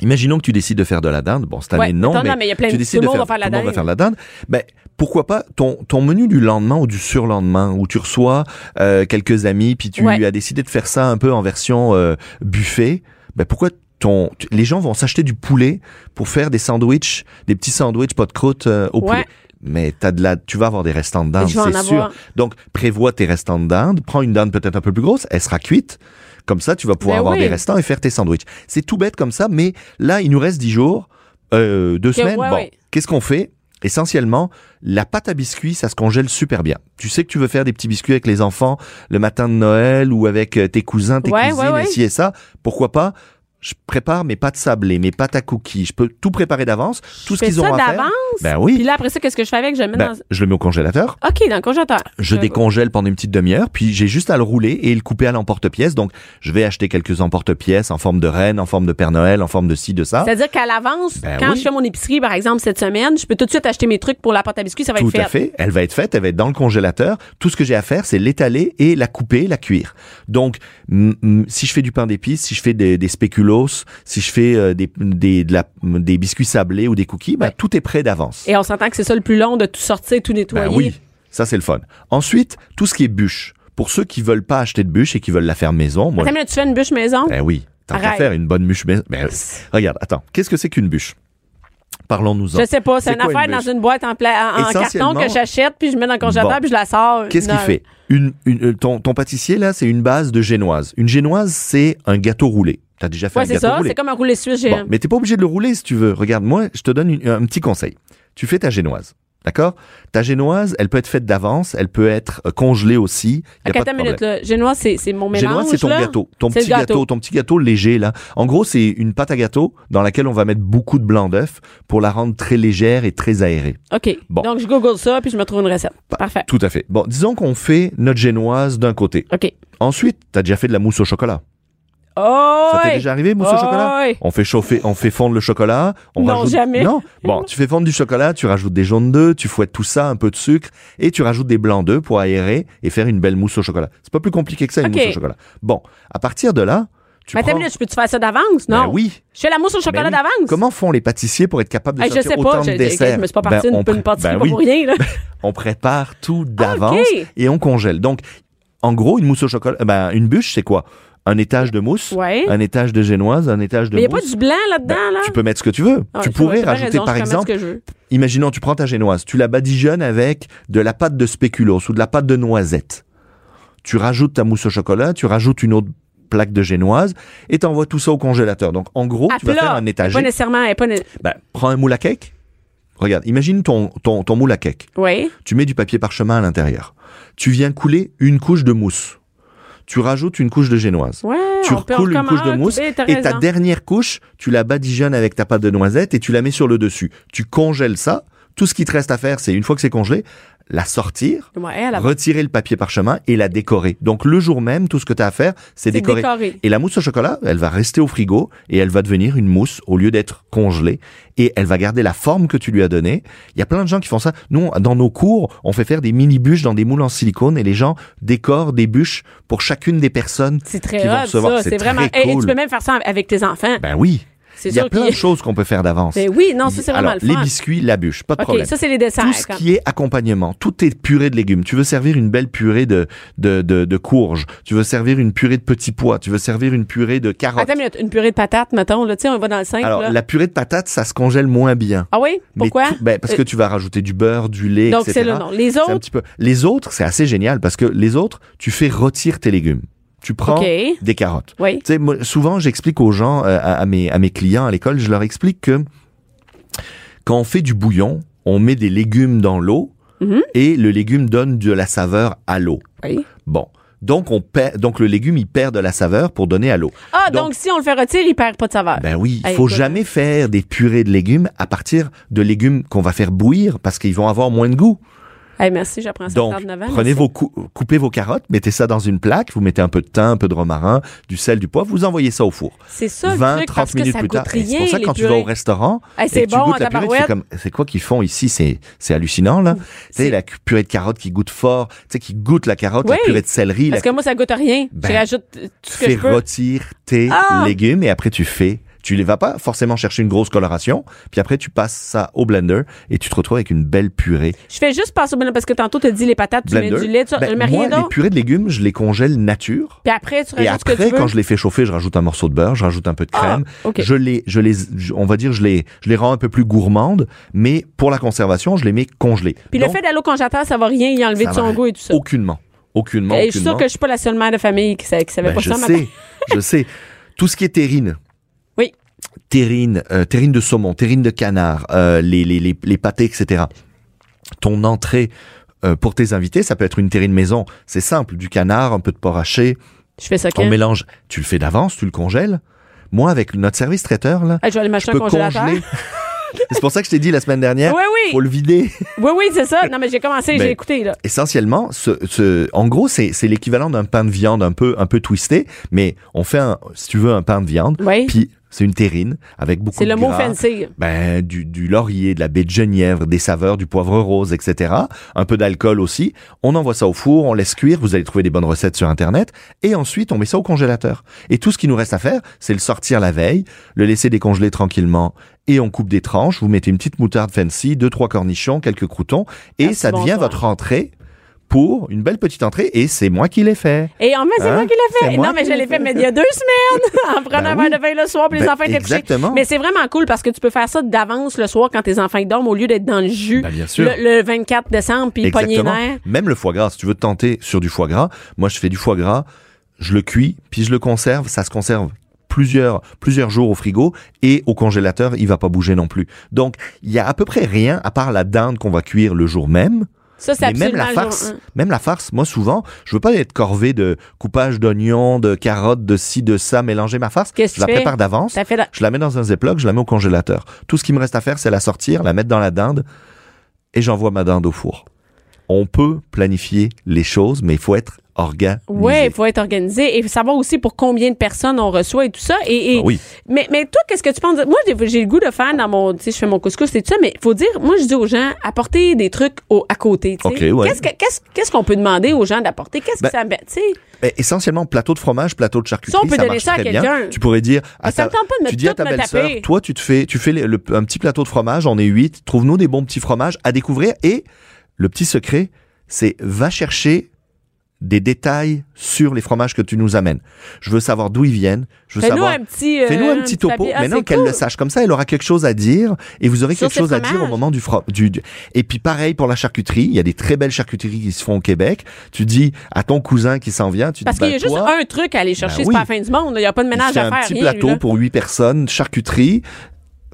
Imaginons que tu décides de faire de la dinde. Bon, cette année, Ouais, non, attends, mais, non, mais y a plein tu de- décides tout de va faire la tout le monde va dinde. faire la dinde. Ben, pourquoi pas ton, ton menu du lendemain ou du surlendemain où tu reçois euh, quelques amis puis tu Ouais. as décidé de faire ça un peu en version euh, buffet. Ben, pourquoi ton, les gens vont s'acheter du poulet pour faire des sandwichs, des petits sandwichs pas de croûte euh, au Ouais. poulet. Mais t'as de la, tu vas avoir des restants de dinde, c'est sûr. avoir. Donc, prévois tes restants de dinde. Prends une dinde peut-être un peu plus grosse. Elle sera cuite. Comme ça, tu vas pouvoir Ben avoir oui. des restants et faire tes sandwichs. C'est tout bête comme ça, mais là, il nous reste dix jours, euh, deux semaines. ouais, bon, ouais. qu'est-ce qu'on fait? Essentiellement, la pâte à biscuits, ça se congèle super bien. Tu sais que tu veux faire des petits biscuits avec les enfants le matin de Noël ou avec euh, tes cousins, tes Ouais, cousines, et ci et ça. Pourquoi pas je prépare mes pâtes sablées, mes pâtes à cookies. Je peux tout préparer d'avance. Tout ce qu'ils ont à faire. d'avance? Ben oui. Puis là, après ça, qu'est-ce que je fais avec? Je le mets Ben, dans... je le mets au congélateur. OK, dans le congélateur. Je décongèle pendant une petite demi-heure, puis j'ai juste à le rouler et le couper à l'emporte-pièce. Donc, je vais acheter quelques emporte-pièces en forme de reine, en forme de Père Noël, en forme de ci, de ça. C'est-à-dire qu'à l'avance, Ben quand oui. je fais mon épicerie, par exemple, cette semaine, je peux tout de suite acheter mes trucs pour la pâte à biscuits, ça va Tout être fait. à fait. Elle va être faite, elle va être dans le congélateur. Tout ce que j'ai à faire, c'est l'étaler et la couper, la cuire. Donc, si je fais du pain d'épices, si je fais des, des spéculoos, si je fais euh, des, des, de la- des biscuits sablés ou des cookies, ben, Ouais. tout est prêt d'avance. Et on s'entend que c'est ça le plus long de tout sortir, tout nettoyer. Ben oui, ça c'est le fun. Ensuite, tout ce qui est bûche. Pour ceux qui veulent pas acheter de bûche et qui veulent la faire maison, moi, Attends, minute, tu fais une bûche maison? Ben oui. Tant qu'à faire une bonne bûche. Mais, ben, regarde, attends. Qu'est-ce que c'est qu'une bûche? Parlons-nous-en. Je sais pas, c'est une affaire dans une boîte en, pla- en- en carton que j'achète, puis je mets dans le congélateur, Bon. puis je la sors. Qu'est-ce qu'il fait? Une, une- euh, ton, ton pâtissier, là, c'est une base de génoise. Une génoise, c'est un gâteau roulé. T'as déjà fait Ouais, un gâteau ça, roulé? c'est comme un roulé suisse. Bon, mais t'es pas obligé de le rouler si tu veux. Regarde, moi, je te donne une- un petit conseil. Tu fais ta génoise. D'accord? Ta génoise, elle peut être faite d'avance, elle peut être euh, congelée aussi. Y a pas de minute, là. Génoise, c'est, c'est mon mélange. Génoise, c'est ton là? gâteau. Ton petit gâteau. ton petit gâteau léger, là. En gros, c'est une pâte à gâteau dans laquelle on va mettre beaucoup de blanc d'œuf pour la rendre très légère et très aérée. OK. Bon. Donc, je google ça, puis je me trouve une recette. Parfait. Tout à fait. Bon, disons qu'on fait notre génoise d'un côté. OK. Ensuite, t'as déjà fait de la mousse au chocolat. Oh! Ça t'est déjà arrivé, mousse Oh, au chocolat? On fait chauffer, on fait fondre le chocolat. On Non, rajoute... jamais. Non. Bon, tu fais fondre du chocolat, tu rajoutes des jaunes d'œufs, tu fouettes tout ça, un peu de sucre, et tu rajoutes des blancs d'œufs pour aérer et faire une belle mousse au chocolat. C'est pas plus compliqué que ça, une mousse au chocolat. Bon, à partir de là, tu Mais prends... minute, peux-tu faire ça d'avance? Non. Ben oui. Je fais la mousse au chocolat Ben oui. d'avance? Comment font les pâtissiers pour être capables de Hey, je sortir sais autant pas, de je, je, desserts? je me suis pas Ben, partie on une, une pré- pâtisserie ben oui. pour rien, là. On prépare tout d'avance Ok. et on congèle. Donc, en gros, une mousse au chocolat, euh, ben, une bûche, c'est quoi? Un étage de mousse, Ouais. un étage de génoise, un étage de Mais il n'y a mousse. pas du blanc là-dedans, Ben, là? Tu peux mettre ce que tu veux. Ah, tu pourrais rajouter, raison, par exemple, imaginons, tu prends ta génoise, tu la badigeonnes avec de la pâte de spéculoos ou de la pâte de noisette. Tu rajoutes ta mousse au chocolat, tu rajoutes une autre plaque de génoise et t'envoies tout ça au congélateur. Donc en gros, À tu vas faire un Pas étagé. nécessairement. elle est Pas Ben, prends un moule à cake. Regarde, imagine ton, ton, ton moule à cake. Oui. Tu mets du papier parchemin à l'intérieur. Tu viens couler une couche de mousse. Tu rajoutes une couche de génoise. Ouais. tu recoules une couche de mousse Ben, t'as et ta dernière couche, tu la badigeonnes avec ta pâte de noisette et tu la mets sur le dessus. Tu congèles ça. Tout ce qui te reste à faire, c'est une fois que c'est congelé, la sortir, Ouais, retirer le papier parchemin et la décorer. Donc le jour même, tout ce que tu as à faire, c'est décorer. Et la mousse au chocolat, elle va rester au frigo et elle va devenir une mousse au lieu d'être congelée et elle va garder la forme que tu lui as donnée. Il y a plein de gens qui font ça. Nous, dans nos cours, on fait faire des mini bûches dans des moules en silicone et les gens décorent des bûches pour chacune des personnes C'est très qui vont recevoir. ça. C'est vraiment. très Et- et cool. tu peux même faire ça avec tes enfants. Ben oui. C'est Il y a plein de choses qu'on peut faire d'avance. Ben oui, non, ça, c'est vraiment Alors, le les fun. biscuits, la bûche, pas de OK, problème. ça, c'est les desserts. Tout ce comme- qui est accompagnement, tout est purée de légumes. Tu veux servir une belle purée de, de, de, de courges. Tu veux servir une purée de petits pois. Tu veux servir une purée de carottes. Attends minute, une purée de patates, mettons, là, tu sais, on va dans le 5, Alors, là. la purée de patates, ça se congèle moins bien. Ah oui? Mais Pourquoi? ben, Parce que tu vas rajouter du beurre, du lait, Donc, etc. c'est le nom. Les C'est un autres, petit peu. Les autres, c'est assez génial parce que les autres, tu fais rôtir tes légumes. Tu prends des carottes. oui. Tu sais, moi, souvent, j'explique aux gens, euh, à, à mes, à mes clients à l'école, je leur explique que quand on fait du bouillon, on met des légumes dans l'eau Mhm. et le légume donne de la saveur à l'eau. Oui. Bon. Donc, on perd, donc le légume, il perd de la saveur pour donner à l'eau. Ah, donc, Donc- si on le fait retirer, il perd pas de saveur. Ben oui, il faut jamais faire des purées de légumes à partir de légumes qu'on va faire bouillir parce qu'ils vont avoir moins de goût. Hey, merci, j'apprends ça Donc, à 39 ans. prenez vos cou- coupez vos carottes, mettez ça dans une plaque, vous mettez un peu de thym, un peu de romarin, du sel, du poivre, vous envoyez ça au four. C'est ça, le 20, truc, 30 parce que minutes ça plus tard. C'est pour ça que quand tu vas au restaurant Hey, c'est bon, goûtes la purée, tu fais comme c'est quoi qu'ils font ici, c'est c'est hallucinant là. Tu sais la purée de carottes qui goûte fort, tu sais qui goûte la carotte, Oui, la purée de céleri, Parce la que moi, ça goûte rien. Ben, je rajoute tout ce que fais je peux. rôtir tes Ah! légumes et après tu fais. Tu les vas pas forcément chercher une grosse coloration, puis après tu passes ça au blender et tu te retrouves avec une belle purée. Je fais juste passer au blender parce que tantôt, tu dit les patates, tu mets blender? du lait, tu Ben, mets moi, rien les d'autre. purées de légumes, je les congèle nature. Puis après, tu Et rajoutes ce que après, tu veux? quand je les fais chauffer, je rajoute un morceau de beurre, je rajoute un peu de Ah, crème. Je les, je les, on va dire, je les, je les rends un peu plus gourmandes, mais pour la conservation, je les mets congelées. Puis le fait d'aller au congélateur, ça va rien y enlever de son goût et tout ça? aucunement, aucunement, Et je suis sûre que je suis pas la seule mère de famille qui, sa- qui savait Ben, pas je ça. sais, je sais. Tout ce qui est terrine. Terrine, euh, terrine de saumon, terrine de canard, euh, les, les, les, les pâtés, etc. Ton entrée euh, pour tes invités, ça peut être une terrine maison. C'est simple, du canard, un peu de porc haché. Je fais ça On mélange. Tu le fais d'avance, tu le congèles. Moi, avec notre service traiteur, là, Hey, je vais aller je peux congeler. c'est pour ça que je t'ai dit la semaine dernière, Oui, oui. faut le vider. Oui, oui, c'est ça. Non, mais j'ai commencé, j'ai écouté, là. Essentiellement, ce, ce, en gros, c'est, c'est l'équivalent d'un pain de viande un peu, un peu twisté, mais on fait un, si tu veux, un pain de viande. Oui. Puis c'est une terrine avec beaucoup C'est de le mot fancy. ben, du, du laurier, de la baie de genièvre, des saveurs, du poivre rose, etc. Un peu d'alcool aussi. On envoie ça au four, on laisse cuire. Vous allez trouver des bonnes recettes sur Internet. Et ensuite, on met ça au congélateur. Et tout ce qui nous reste à faire, c'est le sortir la veille, le laisser décongeler tranquillement. Et on coupe des tranches. Vous mettez une petite moutarde fancy, deux, trois cornichons, quelques croutons. Et Ah, c'est ça bon, devient ça. votre entrée pour une belle petite entrée. Et c'est moi qui l'ai fait. Et en fait, c'est Hein? moi qui l'ai fait. Non, mais je l'ai fait, mais il y a deux semaines, en prenant Ben un verre de vin le soir, puis les Ben, enfants étaient couchés. exactement. Mais c'est vraiment cool parce que tu peux faire ça d'avance le soir quand tes enfants dorment au lieu d'être dans le jus Ben, bien sûr. Le, le 24 décembre, puis pogner. Même le foie gras, si tu veux te tenter sur du foie gras, moi je fais du foie gras, je le cuis, puis je le conserve, ça se conserve plusieurs plusieurs jours au frigo et au congélateur, il va pas bouger non plus. Donc, il y a à peu près rien à part la dinde qu'on va cuire le jour même. Ça, c'est Mais même la jour farce, même la farce, moi souvent, je veux pas être corvé de coupage d'oignons, de carottes, de ci, de ça, mélanger ma farce. Je la prépare d'avance. La- Je la mets dans un Ziploc, je la mets au congélateur. Tout ce qui me reste à faire, c'est la sortir, la mettre dans la dinde et j'envoie ma dinde au four. On peut planifier les choses, mais il faut être organisé. Ouais, il faut être organisé et savoir aussi pour combien de personnes on reçoit et tout ça. Et, et- Ah oui. mais, mais toi, qu'est-ce que tu penses? Moi, j'ai le goût de faire dans mon, tu sais, je fais mon couscous et tout ça, mais il faut dire, moi, je dis aux gens, apporter des trucs au, à côté, tu sais. Ok, ouais. Qu'est-ce que- qu'est-ce qu'est-ce qu'on peut demander aux gens d'apporter? Qu'est-ce Ben, que ça, met, tu sais? Mais essentiellement, plateau de fromage, plateau de charcuterie, Ça, on peut donner ça à quelqu'un. Tu pourrais dire, à ça ta- me tente pas de me tu dis à ta belle-sœur, toi, tu te fais, tu fais le- le- un petit plateau de fromage, on est huit, trouve-nous des bons petits fromages à découvrir et le petit secret, c'est va chercher des détails sur les fromages que tu nous amènes. Je veux savoir d'où ils viennent. Je veux Fais-nous savoir. un petit. euh, Fais-nous un petit topo. Ah, Maintenant c'est qu'elle cool. le sache, comme ça, elle aura quelque chose à dire et vous aurez Sur quelque chose à dire au moment du, fro- du, du- Et puis pareil pour la charcuterie. Il y a des très belles charcuteries qui se font au Québec. Tu dis à ton cousin qui s'en vient, tu Parce dis qu'il y a ben, juste un truc à aller chercher, Ben c'est oui. pas la fin du monde. Il n'y a pas de ménage à un faire. petit rien, plateau lui, pour huit personnes, charcuterie,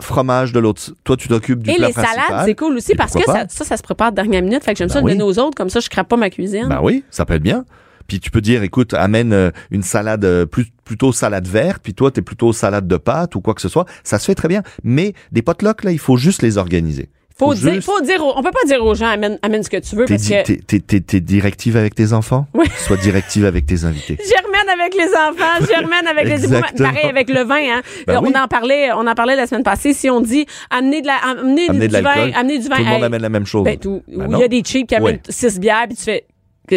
fromage de l'autre. Toi, tu t'occupes du Et plat les principal. salades, c'est cool aussi Et parce que ça, ça, ça se prépare de dernière minute. Fait que j'aime Ben ça de oui. donner aux autres, comme ça, je crappe pas ma cuisine. Ben oui, ça peut être bien. Puis tu peux dire, écoute, amène euh, une salade euh, plus, plutôt salade verte, puis toi, t'es plutôt salade de pâtes ou quoi que ce soit. Ça se fait très bien. Mais des potlucks, là, il faut juste les organiser. Faut, dire, juste- faut dire, on peut pas dire aux gens amène, amène ce que tu veux T'es parce di- que t'es- t'es- t'es- directive avec tes enfants? Oui. Sois directive avec tes invités. Germaine avec les enfants, Germaine avec les. Pareil avec le vin, hein. Ben on oui. en parlait, on en parlait la semaine passée. Si on dit amener de la, amener, Amener du de vin, amener du vin. Tout le monde hey, amène la même chose. ben, tout- Ben il y a des cheap qui amènent Ouais. six bières puis tu fais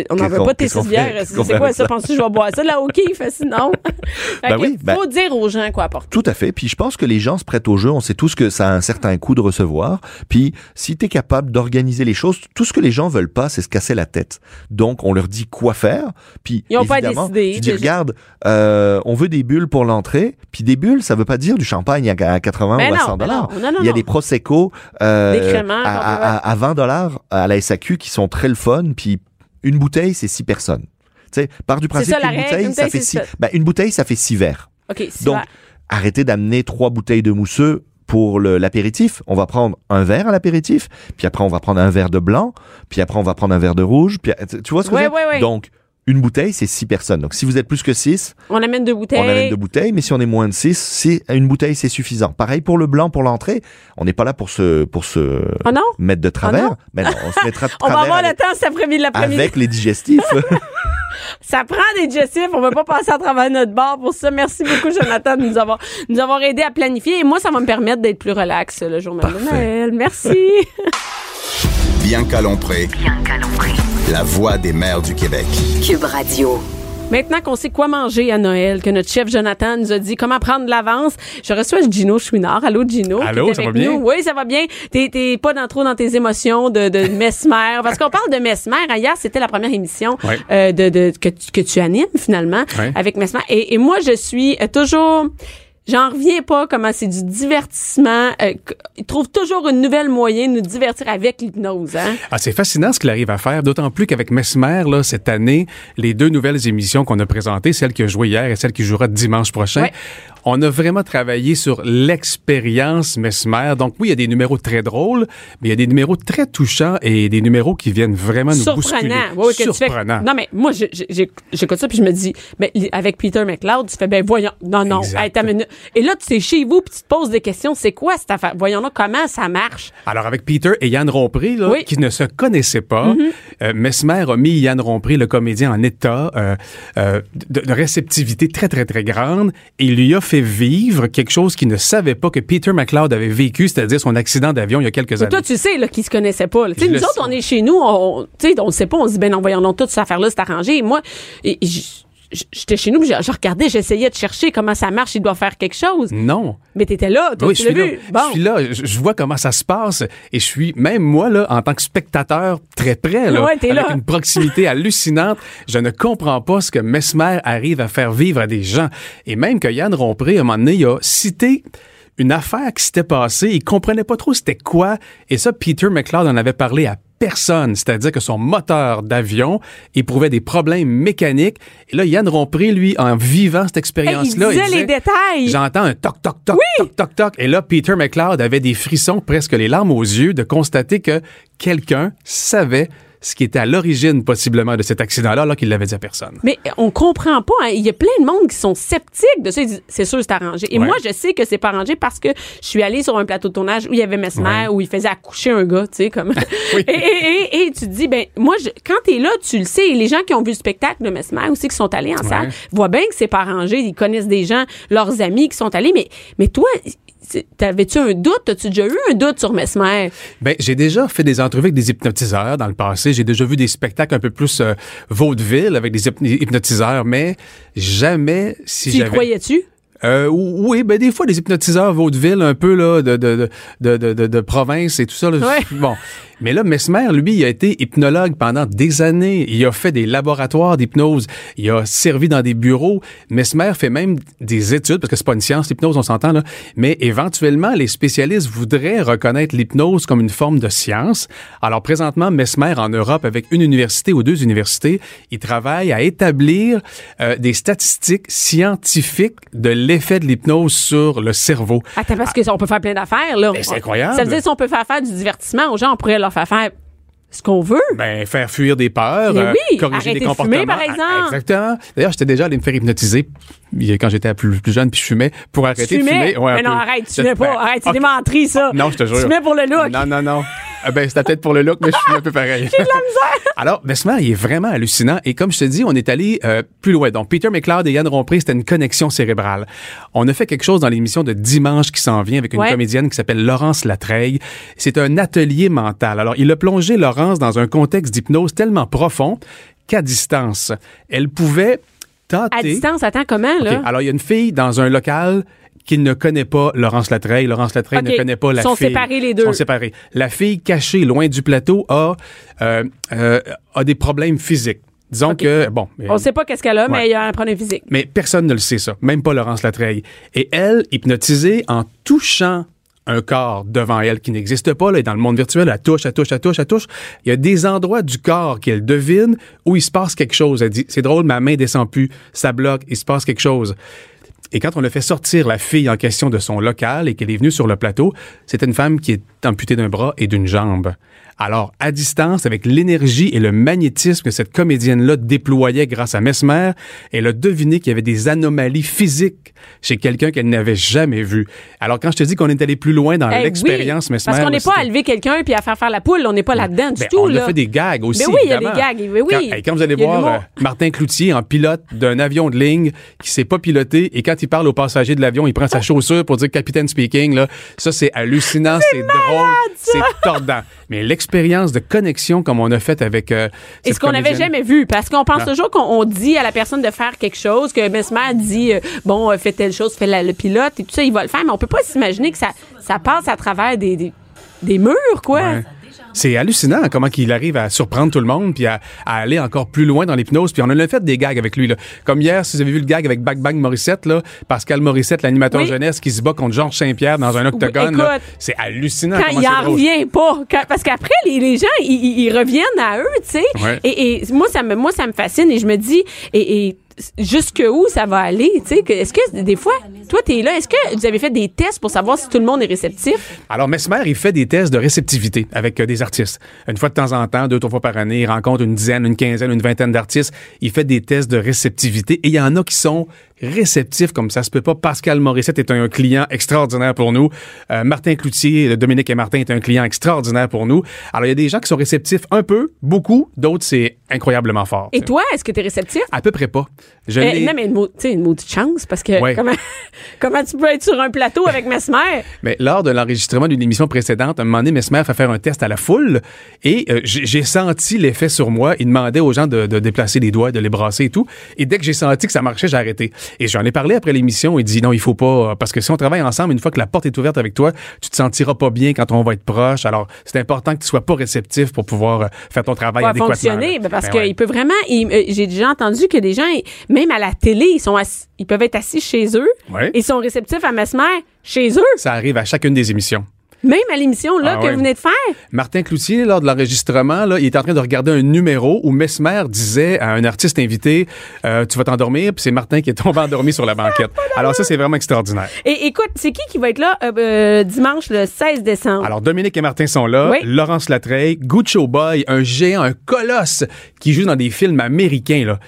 on n'en veut pas tes six bières. C'est quoi ça? Penses-tu que je vais boire ça? Là, OK, fait sinon. Fait Ben que oui, ben- faut dire aux gens quoi apporter. Tout à fait. Puis je pense que les gens se prêtent au jeu. On sait tous que ça a un certain coût de recevoir. Puis si tu es capable d'organiser les choses, tout ce que les gens veulent pas, c'est se casser la tête. Donc on leur dit quoi faire. Puis Ils ont pas décider, Tu dis regarde, euh, on veut des bulles pour l'entrée. Puis des bulles, ça veut pas dire du champagne à à 80 Ben ou à non, 100 ben dollars. Il y a des prosecco euh, Des à- à- à 20 dollars à la SAQ qui sont très le fun. Puis une bouteille, c'est six personnes. Tu sais, part du principe qu'une bouteille, ça fait six. Ben, une bouteille, ça fait six verres. Donc, arrêtez d'amener trois bouteilles de mousseux pour l'apéritif. On va prendre un verre à l'apéritif, puis après on va prendre un verre de blanc, puis après on va prendre un verre de rouge. Puis, tu vois ce que Ouais, je veux dire? ouais, ouais. Donc, une bouteille, c'est six personnes. Donc, si vous êtes plus que six, on amène deux bouteilles. on amène deux bouteilles, mais si on est moins de six, c'est une bouteille, c'est suffisant. Pareil pour le blanc, pour l'entrée. On n'est pas là pour se, pour se Oh non? mettre de travers. non? mais non, on se mettra de On va travers avoir le avec, temps cet après-midi, l'après-midi. avec les digestifs. Ça prend des digestifs. On ne veut pas passer à travers notre bar pour ça. Merci beaucoup, Jonathan, de nous avoir, nous avoir aidé à planifier. Et moi, ça va me permettre d'être plus relax le jour même de. Noël. Merci. Bianca Lompré, Bianca Lompré. La voix des mères du Québec. Cube Radio. Maintenant qu'on sait quoi manger à Noël, que notre chef Jonathan nous a dit comment prendre de l'avance, je reçois Gino Chouinard. Allô, Gino? Allô, ça avec va bien? Oui, ça va bien. T'es, t'es pas dans, trop dans tes émotions de, de mesmer. Parce qu'on parle de mesmer. Hier, c'était la première émission Ouais. euh, de, de, que, tu, que tu animes, finalement, Ouais. avec mesmer. Et, et moi, je suis toujours... J'en reviens pas comment c'est du divertissement. Euh, ils trouvent toujours une nouvelle moyen de nous divertir avec l'hypnose. Hein? Ah, c'est fascinant ce qu'il arrive à faire, d'autant plus qu'avec Mesmer, là, cette année, les deux nouvelles émissions qu'on a présentées, celle qui a joué hier et celle qui jouera dimanche prochain, Ouais. On a vraiment travaillé sur l'expérience Mesmer. Donc oui, il y a des numéros très drôles, mais il y a des numéros très touchants et des numéros qui viennent vraiment nous bousculer. surprenant. Oui, oui, que tu fais- Surprenant. non, mais moi, j'écoute ça puis je me dis, mais avec Peter McLeod, tu fais, ben voyons, non, non, hey. Et là, tu es chez vous puis tu te poses des questions. C'est quoi cette affaire? Voyons là, comment ça marche? Alors, avec Peter et Yann Rompré, là, Oui. Qui ne se connaissaient pas, euh, Mesmer a mis Yann Rompré, le comédien, en état euh, euh, de, de réceptivité très, très, très grande et il lui a fait vivre quelque chose qu'il ne savait pas que Peter McLeod avait vécu, c'est-à-dire son accident d'avion il y a quelques Mais années. toi, tu sais, là, qu'ils se connaissaient pas. nous le autres, sais. on est chez nous, on, tu sais, on le sait pas, on se dit, ben non, voyons donc, toute cette affaire-là, c'est arrangé. Et moi, et- j'étais chez nous, puis je, regardais, j'essayais de chercher comment ça marche, il doit faire quelque chose. Non. Mais t'étais là, toi, oui, tu je l'as suis, là, vu. Bon. je suis là, je, vois comment ça se passe et je suis, même moi, là, en tant que spectateur, très près, là, Ouais, t'es avec là. une proximité hallucinante. Je ne comprends pas ce que Mesmer arrive à faire vivre à des gens. Et même que Yann Rompré, à un moment donné, il a cité une affaire qui s'était passée. Il comprenait pas trop c'était quoi. Et ça, Peter McLeod en avait parlé à personne, c'est-à-dire que son moteur d'avion éprouvait des problèmes mécaniques. Et là, Yann Rompré, lui, en vivant cette Hey, il expérience-là, disait les détails. J'entends un toc, toc, toc, toc, toc, toc. Et là, Peter McLeod avait des frissons, presque les larmes aux yeux, de constater que quelqu'un savait ce qui était à l'origine, possiblement, de cet accident-là, alors qu'il l'avait dit à personne. Mais on comprend pas. hein. Il y a plein de monde qui sont sceptiques de ça. C'est sûr, c'est arrangé. Et Ouais. moi, je sais que c'est pas arrangé parce que je suis allée sur un plateau de tournage où il y avait Mesmer, Ouais. où il faisait accoucher un gars, tu sais, comme. Oui. et, et, et, et tu te dis, ben, moi, je, quand t'es là, tu le sais. Et les gens qui ont vu le spectacle de Mesmer aussi, qui sont allés en salle, voient bien que c'est pas arrangé. Ils connaissent des gens, leurs amis qui sont allés. Mais, mais toi, t'avais-tu un doute? As-tu déjà eu un doute sur Mesmer? Ben, j'ai déjà fait des entrevues avec des hypnotiseurs dans le passé. J'ai déjà vu des spectacles un peu plus euh, vaudeville avec des hyp- hypnotiseurs, mais jamais si tu y j'avais... croyais-tu? Euh, oui, ben des fois des hypnotiseurs vaudeville un peu là de de de de, de, de- de province et tout ça. là, Ouais. Bon, Mais là, Mesmer, lui, il a été hypnologue pendant des années. Il a fait des laboratoires d'hypnose. Il a servi dans des bureaux. Mesmer fait même des études, parce que c'est pas une science, l'hypnose, on s'entend, là. Mais éventuellement, les spécialistes voudraient reconnaître l'hypnose comme une forme de science. Alors, présentement, Mesmer, en Europe, avec une université ou deux universités, il travaille à établir euh, des statistiques scientifiques de l'effet de l'hypnose sur le cerveau. Attends, parce qu'on peut faire plein d'affaires, là. Ben, c'est incroyable. Ça veut dire si on peut faire faire du divertissement aux gens, on pourrait leur faire faire ce qu'on veut. Ben, faire fuir des peurs, euh, corriger des de comportements. fumer, par exemple. Ah, Exactement. D'ailleurs, j'étais déjà allé me faire hypnotiser quand j'étais plus, plus jeune puis je fumais pour arrêter Tu de fumer. Ouais, mais non, peu. arrête, tu fumais pas. ben, arrête, c'est des menteries, ça. Non, je te jure. Tu fumais pour le look. Non, non, non. Ah ben, c'était peut-être pour le look, mais je suis un peu pareil. J'ai de la misère. Alors, Mesmer, il est vraiment hallucinant. Et comme je te dis, on est allé euh, plus loin. Donc, Peter McLeod et Yann Rompré, c'était une connexion cérébrale. On a fait quelque chose dans l'émission de dimanche qui s'en vient avec une Ouais. comédienne qui s'appelle Laurence Latreille. C'est un atelier mental. Alors, il a plongé Laurence dans un contexte d'hypnose tellement profond qu'à distance, elle pouvait À distance, attends, comment, là? Alors, il y a une fille dans un local qui ne connaît pas Laurence Latreille. Laurence Latreille ne connaît pas la Sont fille. séparés les deux. Sont séparés. La fille cachée loin du plateau a, euh, euh, a des problèmes physiques. Disons que, bon. On sait pas qu'est-ce qu'elle a, mais il y a un problème physique. mais personne ne le sait, ça. Même pas Laurence Latreille. Et elle, hypnotisée en touchant un corps devant elle qui n'existe pas, là, et dans le monde virtuel, elle touche, elle touche, elle touche, elle touche. Il y a des endroits du corps qu'elle devine où il se passe quelque chose. Elle dit, c'est drôle, ma main descend plus, ça bloque, il se passe quelque chose. Et quand on a fait sortir la fille en question de son local et qu'elle est venue sur le plateau, c'était une femme qui est amputée d'un bras et d'une jambe. Alors, à distance, avec l'énergie et le magnétisme que cette comédienne-là déployait grâce à Mesmer, elle a deviné qu'il y avait des anomalies physiques chez quelqu'un qu'elle n'avait jamais vu. Alors, quand je te dis qu'on est allé plus loin dans Eh l'expérience oui, Mesmer... Parce qu'on n'est pas à lever quelqu'un puis à faire faire la poule. On n'est pas là-dedans du ben, tout, on là. a fait des gags aussi. Mais oui, il y a des gags, mais oui. Quand, hey, quand vous allez voir euh, Martin Cloutier en pilote d'un avion de ligne qui s'est pas piloté et quand il parle aux passagers de l'avion, il prend sa chaussure pour dire capitaine speaking. Là, ça c'est hallucinant, c'est drôle, c'est tordant. Mais l'expérience de connexion comme on a fait avec euh, Et ce qu'on n'avait jamais vu, parce qu'on pense Non. toujours qu'on on dit à la personne de faire quelque chose, que Mesmer dit, euh, bon, euh, fais telle chose, fais la- le pilote, et tout ça, il va le faire, mais on peut pas s'imaginer que ça, ça passe à travers des, des, des murs, quoi. Ouais. C'est hallucinant comment il arrive à surprendre tout le monde puis à, à aller encore plus loin dans l'hypnose. Puis on a fait des gags avec lui. Là. Comme hier, si vous avez vu le gag avec Bang Bang Morissette, là, Pascal Morissette, l'animateur Oui. jeunesse, qui se bat contre Georges Saint-Pierre dans un octogone. c'est hallucinant. Quand comment il en revient pas. Quand- parce qu'après, les, les gens, ils, ils- ils reviennent à eux, tu sais. Ouais. Et, et moi, ça me, moi, ça me fascine et je me dis, et, et jusque où ça va aller, Est-ce que des fois, toi, t'es là, est-ce que vous avez fait des tests pour savoir si tout le monde est réceptif? Alors, Mesmer, il fait des tests de réceptivité avec euh, des artistes. Une fois de temps en temps, deux, trois fois par année, il rencontre une dizaine, une quinzaine, une vingtaine d'artistes. Il fait des tests de réceptivité et il y en a qui sont réceptifs comme ça se peut pas. Pascal Morissette est un client extraordinaire pour nous. Euh, Martin Cloutier, euh, Dominique et Martin est un client extraordinaire pour nous. Alors, il y a des gens qui sont réceptifs un peu, beaucoup. D'autres, c'est incroyablement fort. Et tu toi, est-ce que t'es réceptif? À peu près pas. Je l'ai- non, mais une, tu sais, une maudite chance, parce que Ouais. comment, comment tu peux être sur un plateau avec Mesmer? Mais lors de l'enregistrement d'une émission précédente, un moment donné, Mesmer fait faire un test à la foule et euh, j'ai senti l'effet sur moi. Il demandait aux gens de, de déplacer les doigts, de les brasser et tout. Et dès que j'ai senti que ça marchait, j'ai arrêté. Et j'en ai parlé après l'émission. Il dit non, il faut pas euh, parce que si on travaille ensemble, une fois que la porte est ouverte avec toi, tu te sentiras pas bien quand on va être proche. Alors c'est important que tu sois pas réceptif pour pouvoir euh, faire ton travail va adéquatement. fonctionner parce Ben qu'il ouais. peut vraiment euh, j'ai déjà entendu que des gens même à la télé ils sont assis- ils peuvent être assis chez eux Ouais. ils sont réceptifs à Mesmer chez eux Ça arrive à chacune des émissions. Même à l'émission là Ah que vous venez de faire Martin Cloutier, lors de l'enregistrement, là, il est en train de regarder un numéro où Mesmer disait à un artiste invité euh, Tu vas t'endormir, puis c'est Martin qui est tombé endormi sur la banquette. Alors, ça, c'est vraiment extraordinaire. et écoute c'est qui qui va être là euh, euh, dimanche le 16 décembre? Alors, Dominique et Martin sont là. Oui. Laurence Latreille, Guccio Boy, un géant, un colosse qui joue dans des films américains. Là.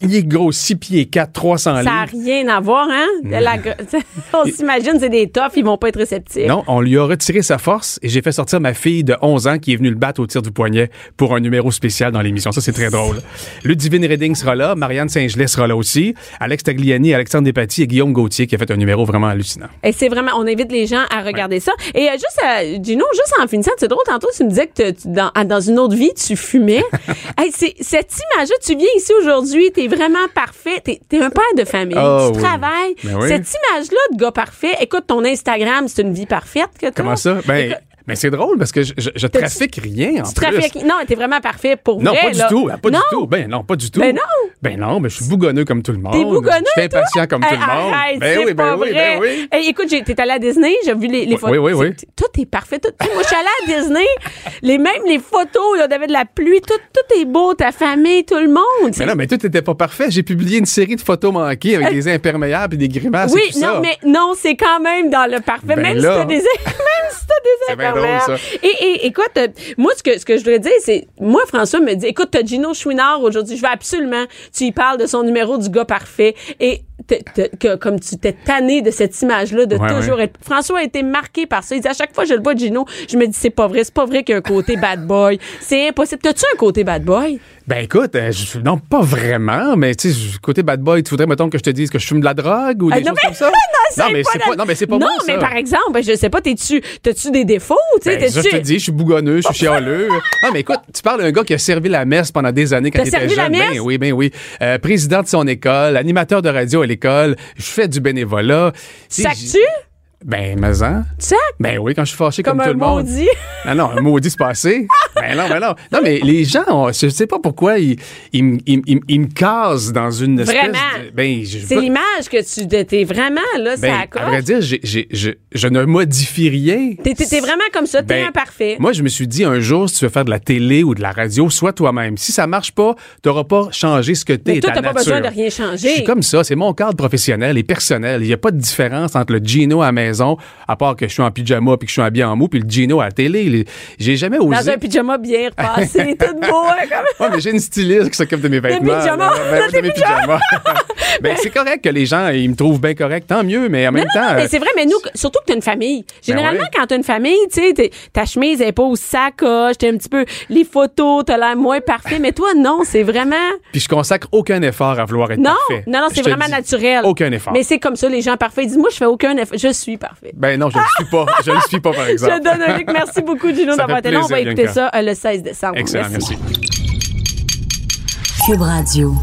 Il est gros, 6 pieds 4, 300 ça n'a livres. rien à voir hein? La gr- on s'imagine c'est des toughs ils vont pas être réceptifs Non, on lui a retiré sa force et j'ai fait sortir ma fille de 11 ans qui est venue le battre au tir du poignet pour un numéro spécial dans l'émission. Ça, c'est très drôle. Ludivine Redding sera là, Marianne Saint-Gelais sera là aussi, Alex Tagliani, Alexandre Despatie et Guillaume Gauthier qui a fait un numéro vraiment hallucinant. Et c'est vraiment, on invite les gens à regarder ça. Et euh, juste, euh, Gino, juste en finissant, c'est drôle, tantôt, tu me disais que tu- dans, dans une autre vie, tu fumais. hey, cette image-là, tu viens ici aujourd'hui, t'es vraiment parfait, t'es, un père de famille, Oh, tu oui. travailles. Ben oui. Cette image-là de gars parfait, écoute, ton Instagram, c'est une vie parfaite que t'as. Comment ça? Ben, Écoute, Mais c'est drôle parce que je, je, je trafique rien en Tu plus. trafiques- Non, t'es vraiment parfait pour Non, vrai. pas du tout. Pas non. du tout. Ben non, pas du tout. Ben non. Ben non, mais je suis bougonneux comme tout le monde. T'es bougonneux, Je suis impatient comme tout le monde. Arrête, ben c'est oui, pas ben oui, vrai. ben oui. Hey, écoute, t'es allé à Disney, j'ai vu les, les Oui, photos. oui, oui, C'est- Tout est parfait. Tout, moi, je suis allée à Disney. les, même les photos, là, avait de la pluie. Tout, tout est beau, ta famille, tout le monde. Mais non, mais tout n'était pas parfait. J'ai publié une série de photos manquées avec des imperméables et des grimaces oui, et tout non, ça. mais non, c'est quand même dans le parfait. Ben même, si t'as des, même si t'as des bien drôle, imperméables. ça. Et, et écoute, euh, moi, ce que, ce que je voudrais dire, c'est, moi, François me dit, écoute, t'as Gino Chouinard aujourd'hui, je veux absolument, tu y parles de son numéro du gars parfait. Et que, comme tu t'es tanné de cette image-là, de Ouais, toujours ouais. être. François a été marqué par ça. Il dit, à chaque fois que je le vois, Gino, je me dis, c'est pas vrai, c'est pas vrai qu'il y a un côté bad boy. C'est impossible. T'as-tu un côté bad boy? Ben écoute, euh, je- non, pas vraiment, mais tu sais, côté bad boy, tu voudrais, mettons, que je te dise que je fume de la drogue ou Ah, des non, choses mais- comme ça? non, mais c'est la- pas, non, mais c'est pas Non, moi, mais ça. par exemple, ben, je sais pas, t'es-tu, t'as-tu des défauts? Ben, je te dis, je suis bougonneux, je suis chialeux. Non, mais écoute, tu parles d'un gars qui a servi la messe pendant des années quand il était la jeune. Ben oui, ben oui. Euh, président de son école, animateur de radio l'école, je fais du bénévolat. Tu Sacs-tu? j'ai- Ben, mais hein? Sac? Ben oui, quand je suis fâché comme, Comme tout le monde. maudit. Non, non, un maudit se passé. ben non, ben non. Non, mais les gens, on- je sais pas pourquoi ils, ils, me- ils, ils me- casent dans une espèce Vraiment. de... Ben, C'est l'image que tu t'es vraiment là, ben, ça à accroche. vrai dire, je, je ne modifie rien. T'es, t'es vraiment comme ça, t'es Ben, imparfait. Moi, je me suis dit un jour, si tu veux faire de la télé ou de la radio, sois toi-même. Si ça marche pas, t'auras pas changé ce que t'es. Mais toi, ta t'as pas besoin de rien changer. Je suis comme ça. C'est mon cadre professionnel et personnel. Il n'y a pas de différence entre le Gino à la maison, à part que je suis en pyjama puis que je suis habillé en mou, puis le Gino à la télé. Les- J'ai jamais osé. Dans un pyjama bien repassé, tout beau, hein, comme... Ouais, mais j'ai une styliste qui s'occupe de mes vêtements. pyjamas. Ben, Des de mes pyjamas. ben, c'est correct que les gens, ils me trouvent bien correct, tant mieux, mais en même temps. Non, mais euh, c'est vrai, mais nous, surtout que t'as une famille. Généralement, ouais. quand t'as une famille, tu sais, ta chemise est pas au sacoche, t'es un petit peu, les photos, t'as l'air moins parfait, mais toi, non, c'est vraiment, Puis je consacre aucun effort à vouloir être non, parfait. non, non, c'est vraiment naturel. Aucun effort. Mais c'est comme ça, les gens parfaits, disent, moi, je fais aucun effort, je suis parfait. Ben non, je ne le suis pas. Je ne le suis pas, par exemple. Je donne un Luc. Merci beaucoup, Gino, d'avoir été là. On va écouter Bianca. ça euh, le 16 décembre. Excellent, merci. Cube Radio.